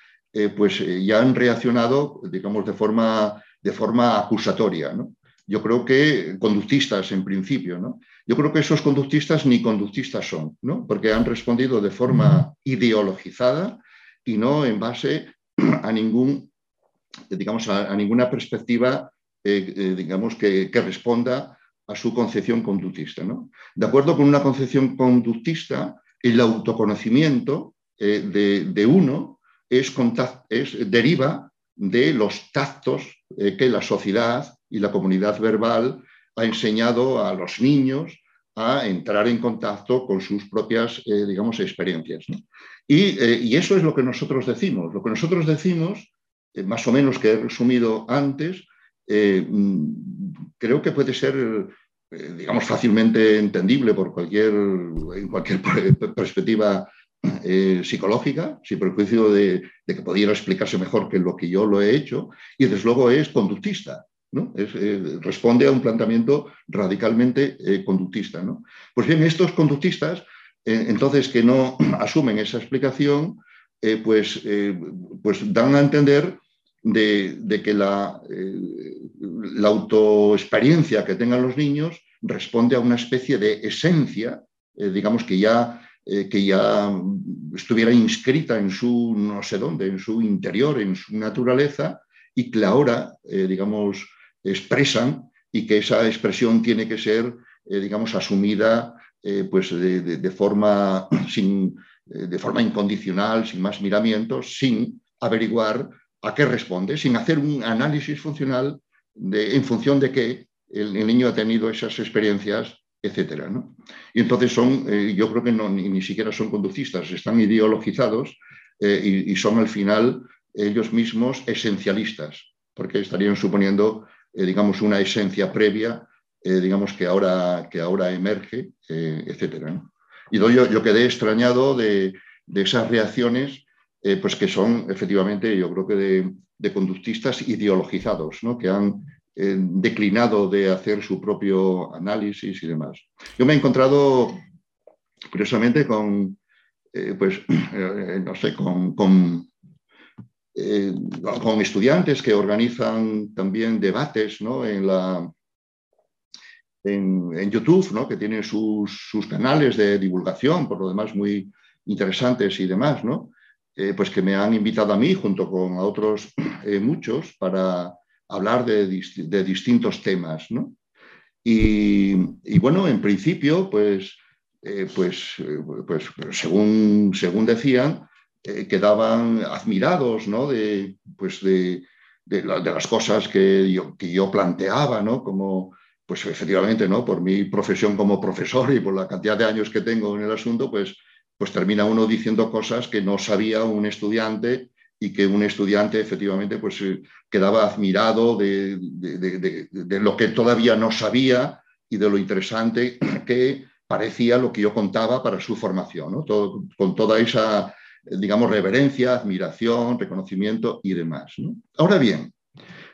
pues ya han reaccionado, digamos, de forma, de forma acusatoria. ¿no? Yo creo que conductistas en principio, ¿no? Yo creo que esos conductistas ni conductistas son, ¿no? Porque han respondido de forma ideologizada y no en base a ningún digamos, a, ninguna perspectiva, digamos, que, responda a su concepción conductista. De acuerdo con una concepción conductista, el autoconocimiento de, uno es, es, deriva de los tactos que la sociedad y la comunidad verbal ha enseñado a los niños a entrar en contacto con sus propias, eh, digamos, experiencias. Eh, y, eso es lo que nosotros decimos. Lo que nosotros decimos, eh, más o menos que he resumido antes, mm, creo que puede ser, digamos, fácilmente entendible por cualquier, en cualquier perspectiva psicológica, sin perjuicio de, de, que pudiera explicarse mejor que lo que yo lo he hecho, y desde luego es conductista. Eh, responde a un planteamiento radicalmente eh, conductista. Pues bien, estos conductistas, eh, entonces, que no asumen esa explicación, pues, pues, dan a entender de, que la, autoexperiencia que tengan los niños responde a una especie de esencia, digamos que ya que ya estuviera inscrita en su no sé dónde, en su interior, en su naturaleza, y que ahora, digamos, expresan y que esa expresión tiene que ser, eh, digamos, asumida eh, pues de, forma sin, eh, de forma incondicional, sin más miramientos, sin averiguar a qué responde, sin hacer un análisis funcional en función de qué el, niño ha tenido esas experiencias, etc. Y entonces son, yo creo que no, ni, siquiera son conductistas, están ideologizados y son al final ellos mismos esencialistas, porque estarían suponiendo eh, digamos, una esencia previa, eh, digamos, que ahora, que ahora emerge, eh, etc. Y yo, yo, quedé extrañado de, esas reacciones, pues que son efectivamente, yo creo que de, conductistas ideologizados, ¿no? que han declinado de hacer su propio análisis y demás. Yo me he encontrado, curiosamente, con, pues, no sé, con eh, con estudiantes que organizan también debates en, la, en, YouTube, ¿no? que tienen sus, canales de divulgación, por lo demás muy interesantes y demás, ¿no? Eh, pues que me han invitado a mí junto con otros eh, muchos para hablar de, distintos temas. Y, y, bueno, en principio, pues, pues, pues según, según decían, eh, quedaban admirados ¿no? de, pues de, de, las cosas que yo, que yo planteaba, ¿no? como pues efectivamente, ¿no? por mi profesión como profesor y por la cantidad de años que tengo en el asunto, pues, pues termina uno diciendo cosas que no sabía un estudiante y que un estudiante efectivamente pues eh, quedaba admirado de, de, lo que todavía no sabía y de lo interesante que parecía lo que yo contaba para su formación, ¿no? Con toda esa digamos, reverencia, admiración, reconocimiento y demás. Ahora bien,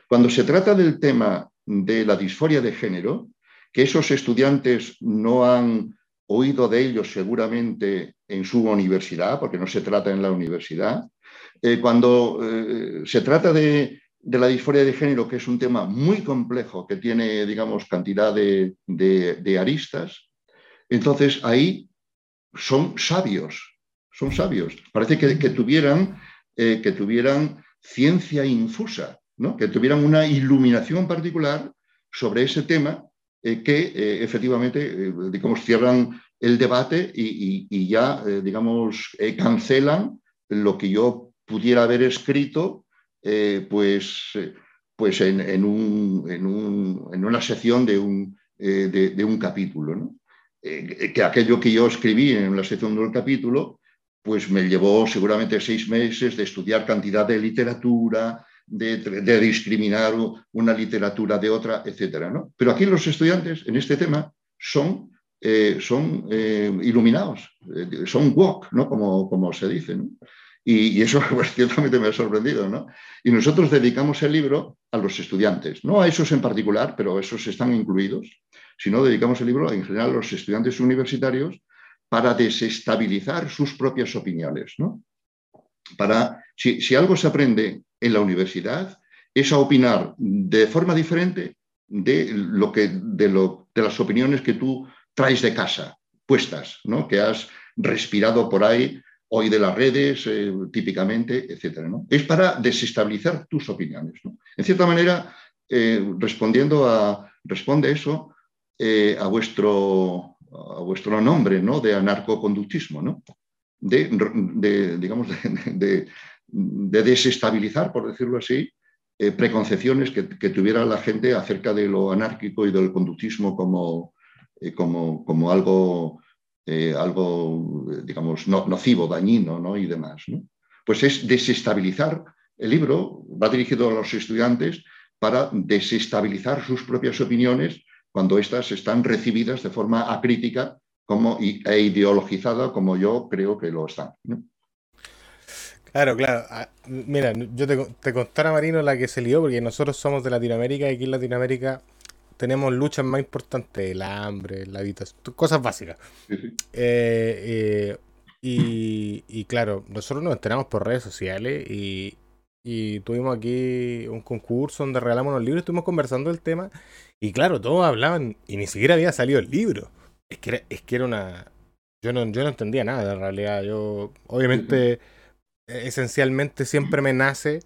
cuando se trata del tema de la disforia de género, que esos estudiantes no han oído de ellos seguramente en su universidad, porque no se trata en la universidad, eh, cuando eh, se trata de, la disforia de género, que es un tema muy complejo, que tiene, digamos, cantidad de aristas, entonces ahí son sabios, son sabios. Parece que, tuvieran, eh, que tuvieran ciencia infusa, ¿no? que tuvieran una iluminación particular sobre ese tema eh, que eh, efectivamente, digamos, cierran el debate y, ya, digamos, cancelan lo que yo pudiera haber escrito, pues, pues en, una sección de un, de, un capítulo. que aquello que yo escribí en la sección del capítulo, pues me llevó seguramente seis meses de estudiar cantidad de literatura, de, discriminar una literatura de otra, etc. Pero aquí los estudiantes en este tema son, eh, son eh, iluminados, eh, son walk, ¿no? como, como se dice. Y, eso pues, ciertamente me ha sorprendido. ¿no? Y nosotros dedicamos el libro a los estudiantes, no a esos en particular, pero esos están incluidos, sino dedicamos el libro en general a los estudiantes universitarios para desestabilizar sus propias opiniones. ¿no? Para, si, algo se aprende en la universidad, es a opinar de forma diferente de, lo que, de, lo, de las opiniones que tú traes de casa, puestas, ¿no? que has respirado por ahí hoy de las redes, eh, típicamente, etc. Es para desestabilizar tus opiniones. En cierta manera, eh, respondiendo a, responde eso a, vuestro, a vuestro nombre ¿no? de anarcoconductismo, ¿no? de, digamos, de, desestabilizar, por decirlo así, preconcepciones que, tuviera la gente acerca de lo anárquico y del conductismo como, como, como algo eh, algo, digamos, nocivo, dañino ¿no? y demás. Pues es desestabilizar. El libro va dirigido a los estudiantes para desestabilizar sus propias opiniones cuando éstas están recibidas de forma acrítica como, e ideologizada como yo creo que lo están. Claro, claro. Ah, mira, yo te, te contara, Marino, la que se lió, porque nosotros somos de Latinoamérica y aquí en Latinoamérica tenemos luchas más importantes, el hambre, la habitación, cosas básicas. Eh, eh, y, claro, nosotros nos enteramos por redes sociales y, tuvimos aquí un concurso donde regalamos unos libros, estuvimos conversando del tema y claro, todos hablaban y ni siquiera había salido el libro. Es que era, es que era una... Yo no, yo no entendía nada en realidad. Yo, obviamente, esencialmente siempre me nace,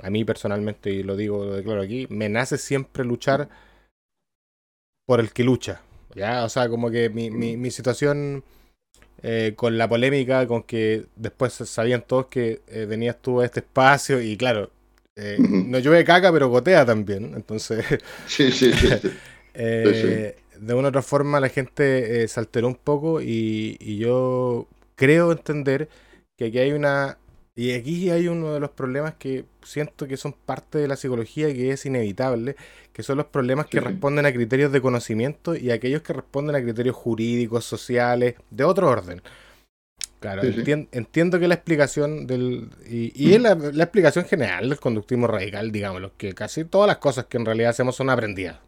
a mí personalmente, y lo digo, lo declaro aquí, me nace siempre luchar por el que lucha. ¿ya? O sea, como que mi, mi, situación eh, con la polémica, con que después sabían todos que eh, venías tú a este espacio y claro, eh, no llueve caca, pero gotea también. Entonces, sí, sí, sí, de una u otra forma la gente se alteró un poco y, y yo creo entender que aquí hay una y aquí hay uno de los problemas que siento que son parte de la psicología y que es inevitable, que son los problemas que responden a criterios de conocimiento y aquellos que responden a criterios jurídicos, sociales, de otro orden. Claro, entiendo que la explicación del. Y, es la, explicación general del conductismo radical, digamos, que casi todas las cosas que en realidad hacemos son aprendidas.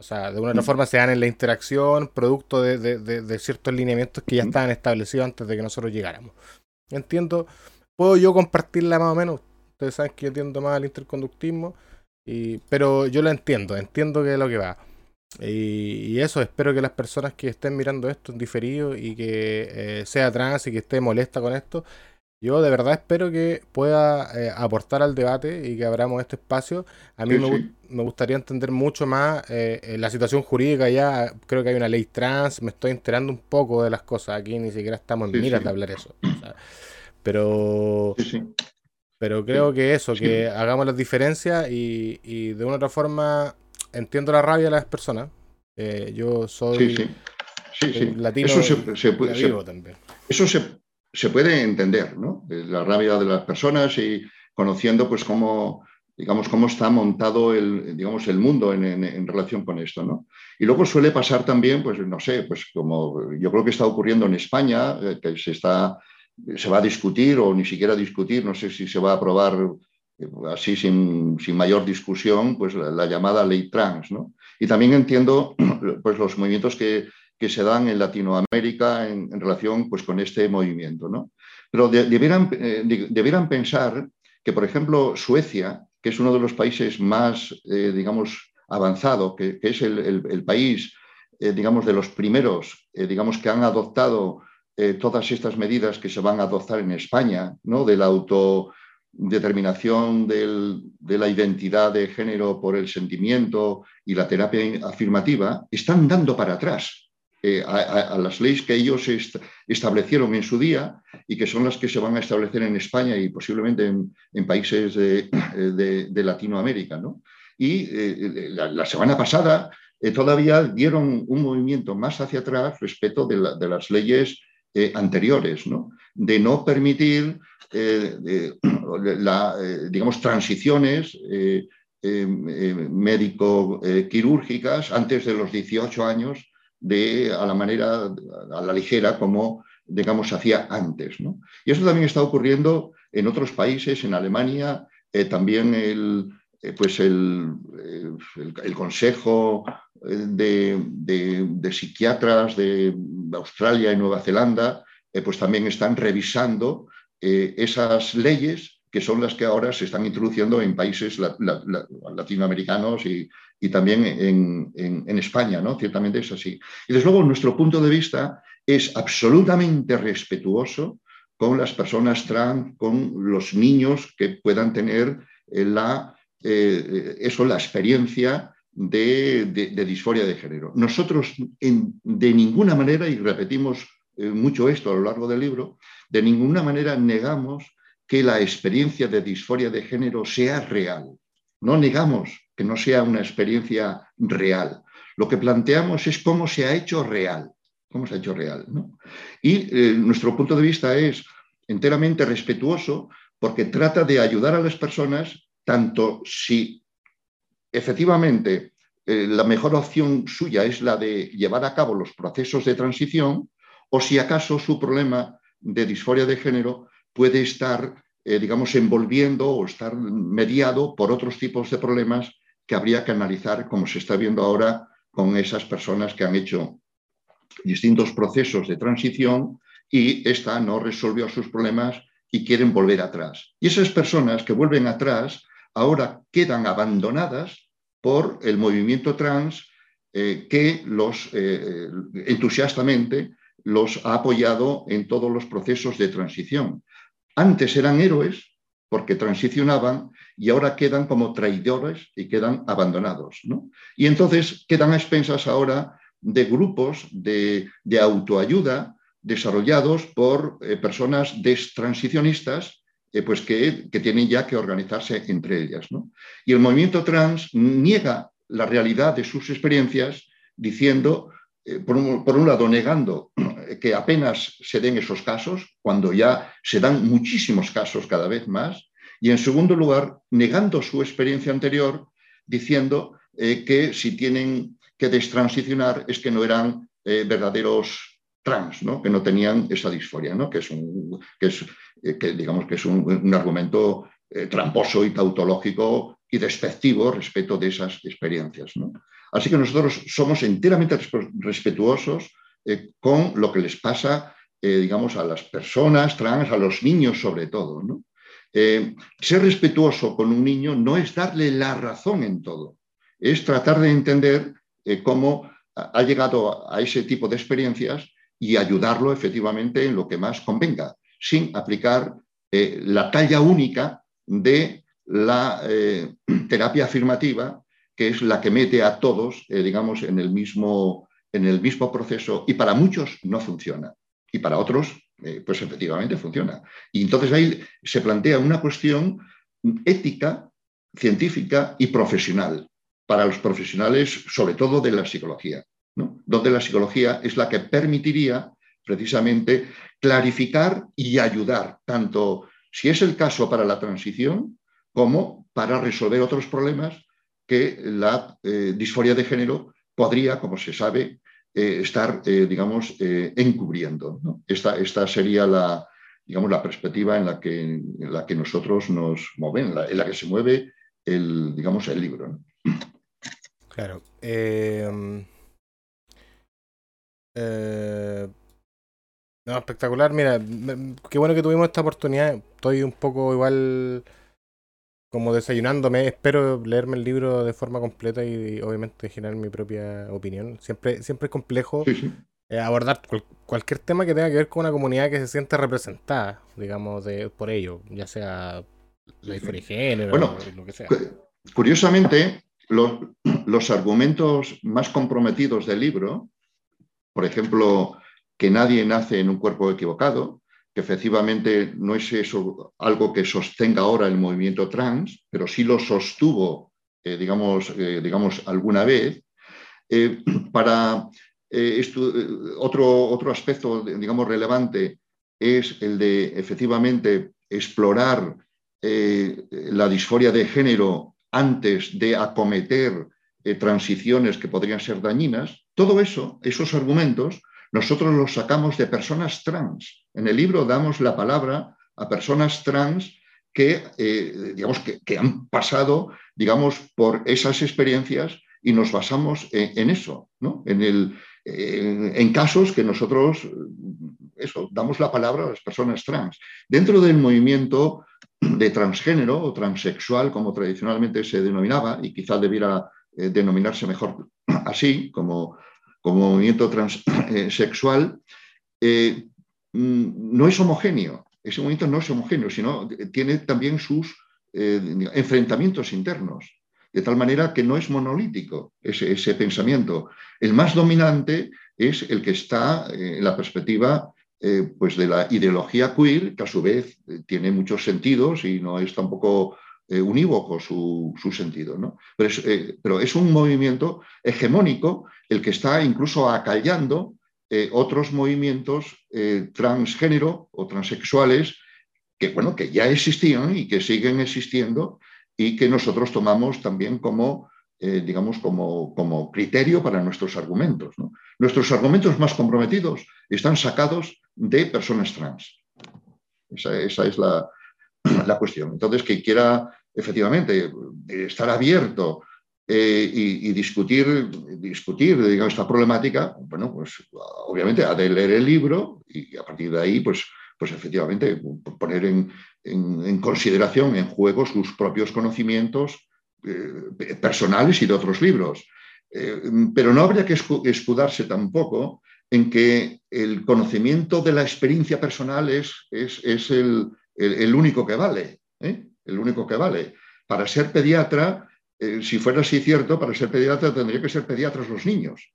O sea, de una u otra mm. forma se dan en la interacción, producto de, de ciertos lineamientos que ya estaban establecidos antes de que nosotros llegáramos. Entiendo puedo yo compartirla más o menos. Ustedes saben que yo entiendo más el interconductismo, y, pero yo lo entiendo, entiendo que es lo que va. Y, eso, espero que las personas que estén mirando esto en diferido y que eh, sea trans y que esté molesta con esto, yo de verdad espero que pueda eh, aportar al debate y que abramos este espacio. A mí me, gustaría entender mucho más eh, la situación jurídica ya. Creo que hay una ley trans, me estoy enterando un poco de las cosas. Aquí ni siquiera estamos en miras de hablar eso. Pero, pero creo que eso, que hagamos las diferencias y, y, de una u otra forma entiendo la rabia de las personas. Eh, yo soy latino eso se, puede, también. Eso se, puede entender, ¿no? La rabia de las personas y conociendo pues cómo digamos, cómo está montado el, digamos, el mundo en, en, relación con esto, ¿no? Y luego suele pasar también, pues, no sé, pues como yo creo que está ocurriendo en España, eh, que se está se va a discutir o ni siquiera discutir, no sé si se va a aprobar eh, así sin, mayor discusión, pues la, llamada ley trans. ¿no? Y también entiendo pues, los movimientos que, se dan en Latinoamérica en, relación pues, con este movimiento. ¿no? Pero debieran, eh, debieran, pensar que, por ejemplo, Suecia, que es uno de los países más, eh, digamos, avanzado, que, es el, país, digamos, de los primeros, digamos, que han adoptado eh, todas estas medidas que se van a adoptar en España, ¿no? de la autodeterminación de la identidad de género por el sentimiento y la terapia afirmativa, están dando para atrás eh, a, las leyes que ellos establecieron en su día y que son las que se van a establecer en España y posiblemente en, países de, Latinoamérica. Y eh, la, semana pasada todavía dieron un movimiento más hacia atrás respecto de las leyes eh, anteriores, ¿no? de no permitir eh, eh, digamos, transiciones médico-quirúrgicas antes de los 18 años de, a la manera, a la ligera, como digamos, hacía antes. ¿no? Y eso también está ocurriendo en otros países, en Alemania, también el, pues el, el, Consejo de, Psiquiatras de Australia y Nueva Zelanda, eh, pues también están revisando eh, esas leyes que son las que ahora se están introduciendo en países latinoamericanos y, también en, España, ¿no? Ciertamente es así. Y desde luego nuestro punto de vista es absolutamente respetuoso con las personas trans, con los niños que puedan tener la, eso, la experiencia de, disforia de género. Nosotros de ninguna manera, y repetimos mucho esto a lo largo del libro, de ninguna manera negamos que la experiencia de disforia de género sea real. No negamos que no sea una experiencia real. Lo que planteamos es cómo se ha hecho real. ¿Cómo se ha hecho real? Y eh, nuestro punto de vista es enteramente respetuoso porque trata de ayudar a las personas tanto si efectivamente eh, la mejor opción suya es la de llevar a cabo los procesos de transición o si acaso su problema de disforia de género puede estar, eh, digamos, envolviendo o estar mediado por otros tipos de problemas que habría que analizar, como se está viendo ahora con esas personas que han hecho distintos procesos de transición y esta no resolvió sus problemas y quieren volver atrás. Y esas personas que vuelven atrás ahora quedan abandonadas por el movimiento trans eh, que los eh, entusiastamente los ha apoyado en todos los procesos de transición. Antes eran héroes porque transicionaban y ahora quedan como traidores y quedan abandonados. Y entonces quedan a expensas ahora de grupos de, autoayuda desarrollados por eh, personas destransicionistas eh, pues que, tienen ya que organizarse entre ellas. Y el movimiento trans niega la realidad de sus experiencias diciendo eh, por, un, lado, negando que apenas se den esos casos, cuando ya se dan muchísimos casos cada vez más, y en segundo lugar, negando su experiencia anterior, diciendo eh, que si tienen que destransicionar es que no eran verdaderos trans, que no tenían esa disforia, que es un, que es, digamos que es un, argumento tramposo y tautológico y despectivo respecto de esas experiencias. Así que nosotros somos enteramente respetuosos eh, con lo que les pasa, eh, digamos, a las personas trans, a los niños sobre todo. Eh, ser respetuoso con un niño no es darle la razón en todo, es tratar de entender cómo ha llegado a ese tipo de experiencias y ayudarlo efectivamente en lo que más convenga, sin aplicar la talla única de la terapia afirmativa que es la que mete a todos, eh, digamos, en el, mismo, en el mismo proceso y para muchos no funciona y para otros, eh, pues efectivamente funciona. Y entonces ahí se plantea una cuestión ética, científica y profesional, para los profesionales, sobre todo de la psicología, donde la psicología es la que permitiría precisamente clarificar y ayudar, tanto si es el caso para la transición como para resolver otros problemas que la eh, disforia de género podría, como se sabe, eh, estar, eh, digamos, encubriendo. Esta, esta, sería la, digamos, la perspectiva en la que, en la que nosotros nos movemos, en la, que se mueve el, digamos, el libro. Claro. No, espectacular. Mira, qué bueno que tuvimos esta oportunidad. Estoy un poco igual como desayunándome, espero leerme el libro de forma completa y, obviamente generar mi propia opinión. Siempre, siempre es complejo eh, abordar cualquier tema que tenga que ver con una comunidad que se siente representada, digamos, de, por ello, ya sea la disforia de género bueno, lo que sea. Curiosamente, los, los argumentos más comprometidos del libro, por ejemplo, que nadie nace en un cuerpo equivocado, que efectivamente no es eso algo que sostenga ahora el movimiento trans, pero sí lo sostuvo, eh, digamos, eh, digamos, alguna vez. Eh, para otro, otro aspecto, digamos, relevante es el de efectivamente explorar la disforia de género antes de acometer transiciones que podrían ser dañinas. Todo eso, esos argumentos, nosotros los sacamos de personas trans. En el libro damos la palabra a personas trans que, eh, digamos, que, han pasado digamos, por esas experiencias y nos basamos en, eso, ¿no? en, el, en, casos que nosotros eso, damos la palabra a las personas trans. Dentro del movimiento de transgénero o transexual, como tradicionalmente se denominaba, y quizá debiera eh, denominarse mejor así, como como movimiento transexual, eh, mm, no es homogéneo. Ese movimiento no es homogéneo, sino tiene también sus eh, enfrentamientos internos, de tal manera que no es monolítico ese, pensamiento. El más dominante es el que está eh, en la perspectiva pues de la ideología queer, que a su vez tiene muchos sentidos y no es tampoco unívoco su, sentido. ¿no? Pero, es, pero, es, un movimiento hegemónico el que está incluso acallando otros movimientos transgénero o transexuales que, bueno, que ya existían y que siguen existiendo y que nosotros tomamos también como, eh, digamos, como, como, criterio para nuestros argumentos. Nuestros argumentos más comprometidos están sacados de personas trans. Esa, es la, la, cuestión. Entonces, que quiera efectivamente estar abierto eh, y, discutir, discutir digamos, esta problemática, bueno, pues obviamente ha de leer el libro y a partir de ahí, pues pues efectivamente poner en, consideración, en juego sus propios conocimientos eh, personales y de otros libros. Eh, pero no habría que escudarse tampoco en que el conocimiento de la experiencia personal es, es, el, único que vale. ¿eh? El único que vale. Para ser pediatra, si fuera así cierto, para ser pediatra tendría que ser pediatras los niños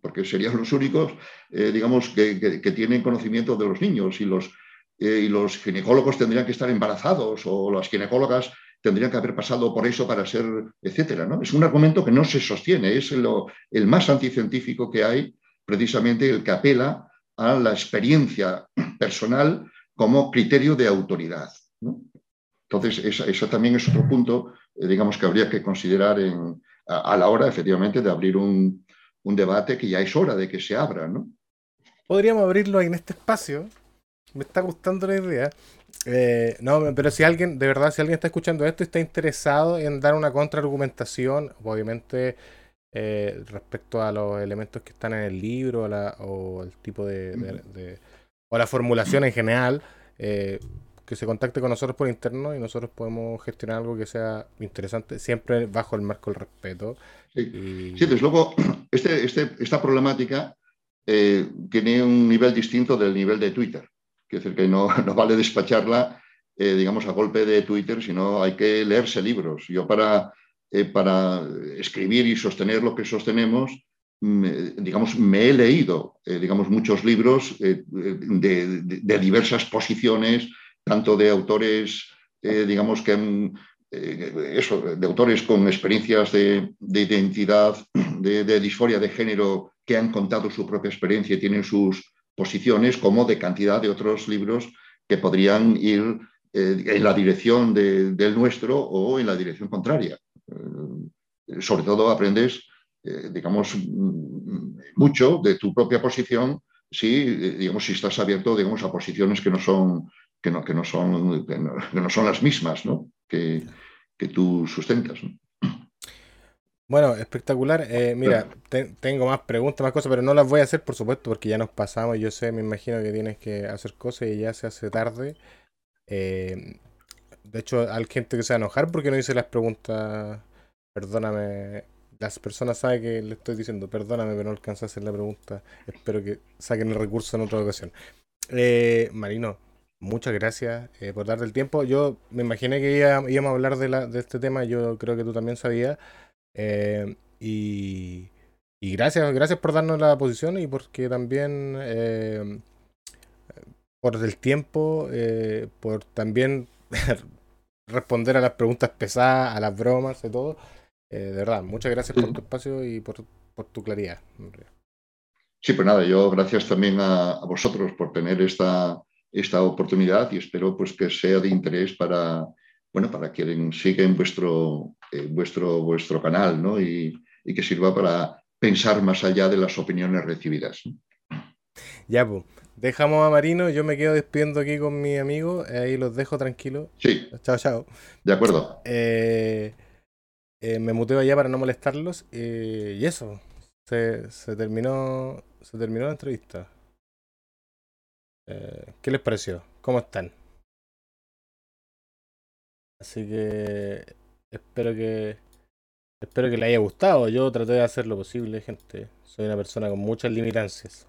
porque serían los únicos, eh, digamos, que, tienen conocimiento de los niños y los, eh, y los ginecólogos tendrían que estar embarazados o las ginecólogas tendrían que haber pasado por eso para ser, etcétera. ¿no? Es un argumento que no se sostiene, es el más anticientífico que hay, precisamente el que apela a la experiencia personal como criterio de autoridad. Entonces, eso también es otro punto, eh, digamos, que habría que considerar a, la hora, efectivamente, de abrir un, un debate que ya es hora de que se abra, ¿no? Podríamos abrirlo en este espacio. Me está gustando la idea. Eh, no, pero si alguien, de verdad, si alguien está escuchando esto y está interesado en dar una contraargumentación, obviamente eh, respecto a los elementos que están en el libro o el tipo de, o la formulación en general, eh, que se contacte con nosotros por interno y nosotros podemos gestionar algo que sea interesante, siempre bajo el marco del respeto. Sí, desde luego, este, este, esta problemática eh, tiene un nivel distinto del nivel de Twitter. Es decir, que no, no vale despacharla, eh, digamos, a golpe de Twitter, sino hay que leerse libros. Yo para, eh, para escribir y sostener lo que sostenemos, digamos, me he leído, digamos, muchos libros de, de, diversas posiciones, tanto de autores, eh, digamos, que han, eh, de autores con experiencias de, identidad, de, disforia de género, que han contado su propia experiencia y tienen sus posiciones, como de cantidad de otros libros que podrían ir eh, en la dirección del nuestro o en la dirección contraria. sobre todo aprendes, digamos, mucho de tu propia posición si, digamos, si estás abierto digamos, a posiciones que no son que no, que no, son, que no, son las mismas ¿no? que, que tú sustentas. Bueno, espectacular. Eh, mira, tengo más preguntas, más cosas, pero no las voy a hacer, por supuesto, porque ya nos pasamos. Yo sé, me imagino que tienes que hacer cosas y ya se hace tarde. Eh, de hecho, hay gente que se va a enojar porque no hice las preguntas. Perdóname. Las personas saben que le estoy diciendo, perdóname, pero no alcanzé a hacer la pregunta. Espero que saquen el recurso en otra ocasión. Eh, Marino, Muchas gracias eh, por darte el tiempo. Yo me imaginé que íbamos a hablar de, la, de este tema, yo creo que tú también sabías. Eh, y, gracias, gracias por darnos la posición y porque también eh, por el tiempo, por también responder a las preguntas pesadas, a las bromas, y todo. De verdad, muchas gracias por tu espacio y por, por tu claridad. Sí, pues nada, yo gracias también a vosotros por tener esta esta oportunidad y espero pues, que sea de interés para, bueno, para quien sigue en vuestro, eh, vuestro, vuestro canal ¿no? y, y, que sirva para pensar más allá de las opiniones recibidas. Ya, pues. Dejamos a Marino, yo me quedo despidiendo aquí con mi amigo, ahí los dejo tranquilos. Sí. Chao, chao. De acuerdo. Eh, eh, me muteo allá para no molestarlos y eso, se, terminó, se terminó la entrevista. Eh, ¿Qué les pareció? ¿Cómo están? Así que espero que espero que les haya gustado. Yo traté de hacer lo posible, gente. Soy una persona con muchas limitancias.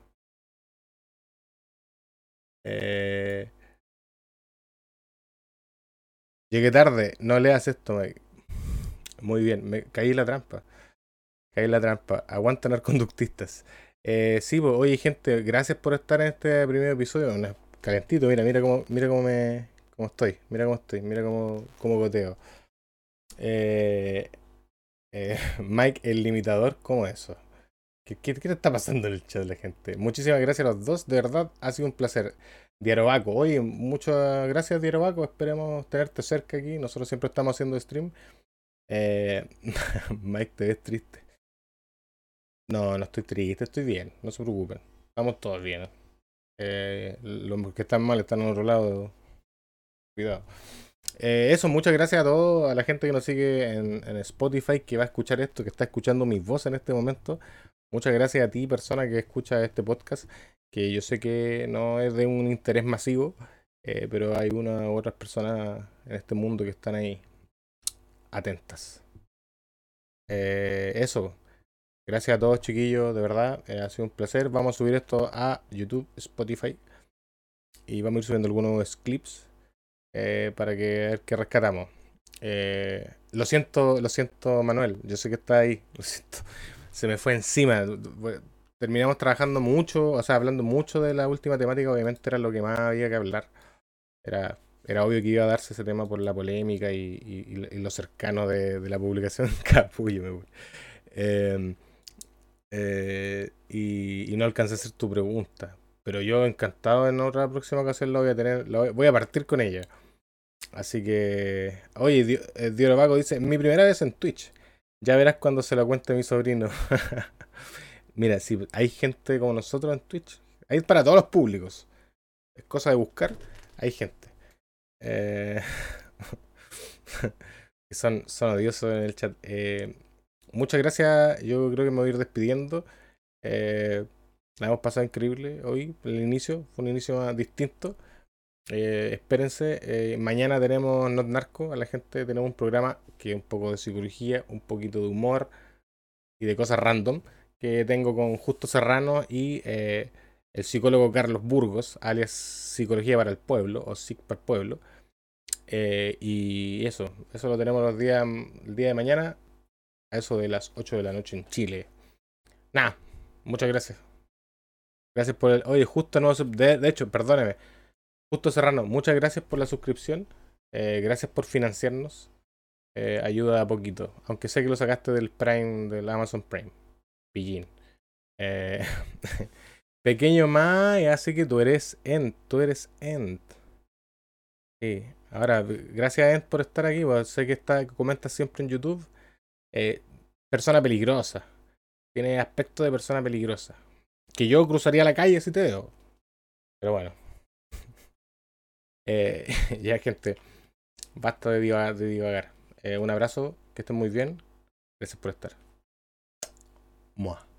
Eh, llegué tarde, no leas esto, Mike. Muy bien, me caí en la trampa. Caí en la trampa. Aguantan los conductistas. Eh, sí, pues, oye, gente, gracias por estar en este primer episodio. calentito, mira, mira cómo, mira cómo me. cómo estoy. Mira cómo estoy, mira cómo, cómo goteo. Eh, eh, Mike, el limitador, ¿cómo eso? ¿Qué, ¿Qué, qué, te está pasando en el chat la gente? Muchísimas gracias a los dos, de verdad, ha sido un placer. Dierobaco, oye, muchas gracias Dierobaco, esperemos tenerte cerca aquí, nosotros siempre estamos haciendo stream. Eh, Mike, te ves triste. No, no estoy triste, estoy bien, no se preocupen. Estamos todos bien. Eh, los que están mal están en otro lado. Cuidado. Eh, eso, muchas gracias a todos, a la gente que nos sigue en, Spotify, que va a escuchar esto, que está escuchando mi voz en este momento. Muchas gracias a ti, persona que escucha este podcast, que yo sé que no es de un interés masivo, eh, pero hay una u otras personas en este mundo que están ahí atentas. Eh, eso. Gracias a todos, chiquillos, de verdad. Eh, ha sido un placer. Vamos a subir esto a YouTube, Spotify. Y vamos a ir subiendo algunos clips eh, para que qué rescatamos. Lo siento, lo siento, Manuel. Yo sé que está ahí. Lo siento. Se me fue encima. Terminamos trabajando mucho, o sea, hablando mucho de la última temática. Obviamente era lo que más había que hablar. Era era obvio que iba a darse ese tema por la polémica y, y, lo cercano de, de, la publicación Capullo. Me eh, eh, y, y, no alcancé a hacer tu pregunta. Pero yo encantado en otra próxima ocasión lo voy a tener. Lo voy, a partir con ella. Así que. Oye, Dios Vago dice: Mi primera vez en Twitch. Ya verás cuando se lo cuente mi sobrino. Mira, si hay gente como nosotros en Twitch, hay para todos los públicos. Es cosa de buscar. Hay gente. Eh, son, son odiosos en el chat. Eh, muchas gracias. Yo creo que me voy a ir despidiendo. Eh, la hemos pasado increíble hoy, el inicio. Fue un inicio distinto. espérense. mañana tenemos Not Narco. A la gente tenemos un programa que es un poco de psicología, un poquito de humor y de cosas random. Que tengo con Justo Serrano y el psicólogo Carlos Burgos, alias Psicología para el Pueblo o SIC para el Pueblo. Eh, y eso, eso lo tenemos los días, el día de mañana, a eso de las 8 de la noche en Chile. Nada, muchas gracias. Gracias por el. Oye, justo no. De, de hecho, perdóneme. Justo Serrano, muchas gracias por la suscripción. Eh, gracias por financiarnos. Eh, ayuda a poquito. Aunque sé que lo sacaste del Prime, del Amazon Prime. Pillín. Pequeño más, así que tú eres End. Tú eres End. Sí. Ahora, gracias Ed por estar aquí, pues, sé que está, comenta siempre en YouTube. Eh, persona peligrosa. Tiene aspecto de persona peligrosa. Que yo cruzaría la calle si te veo. Pero bueno. eh, ya, gente. Basta de divagar. De divagar. Eh, un abrazo. Que estén muy bien. Gracias por estar. Mua.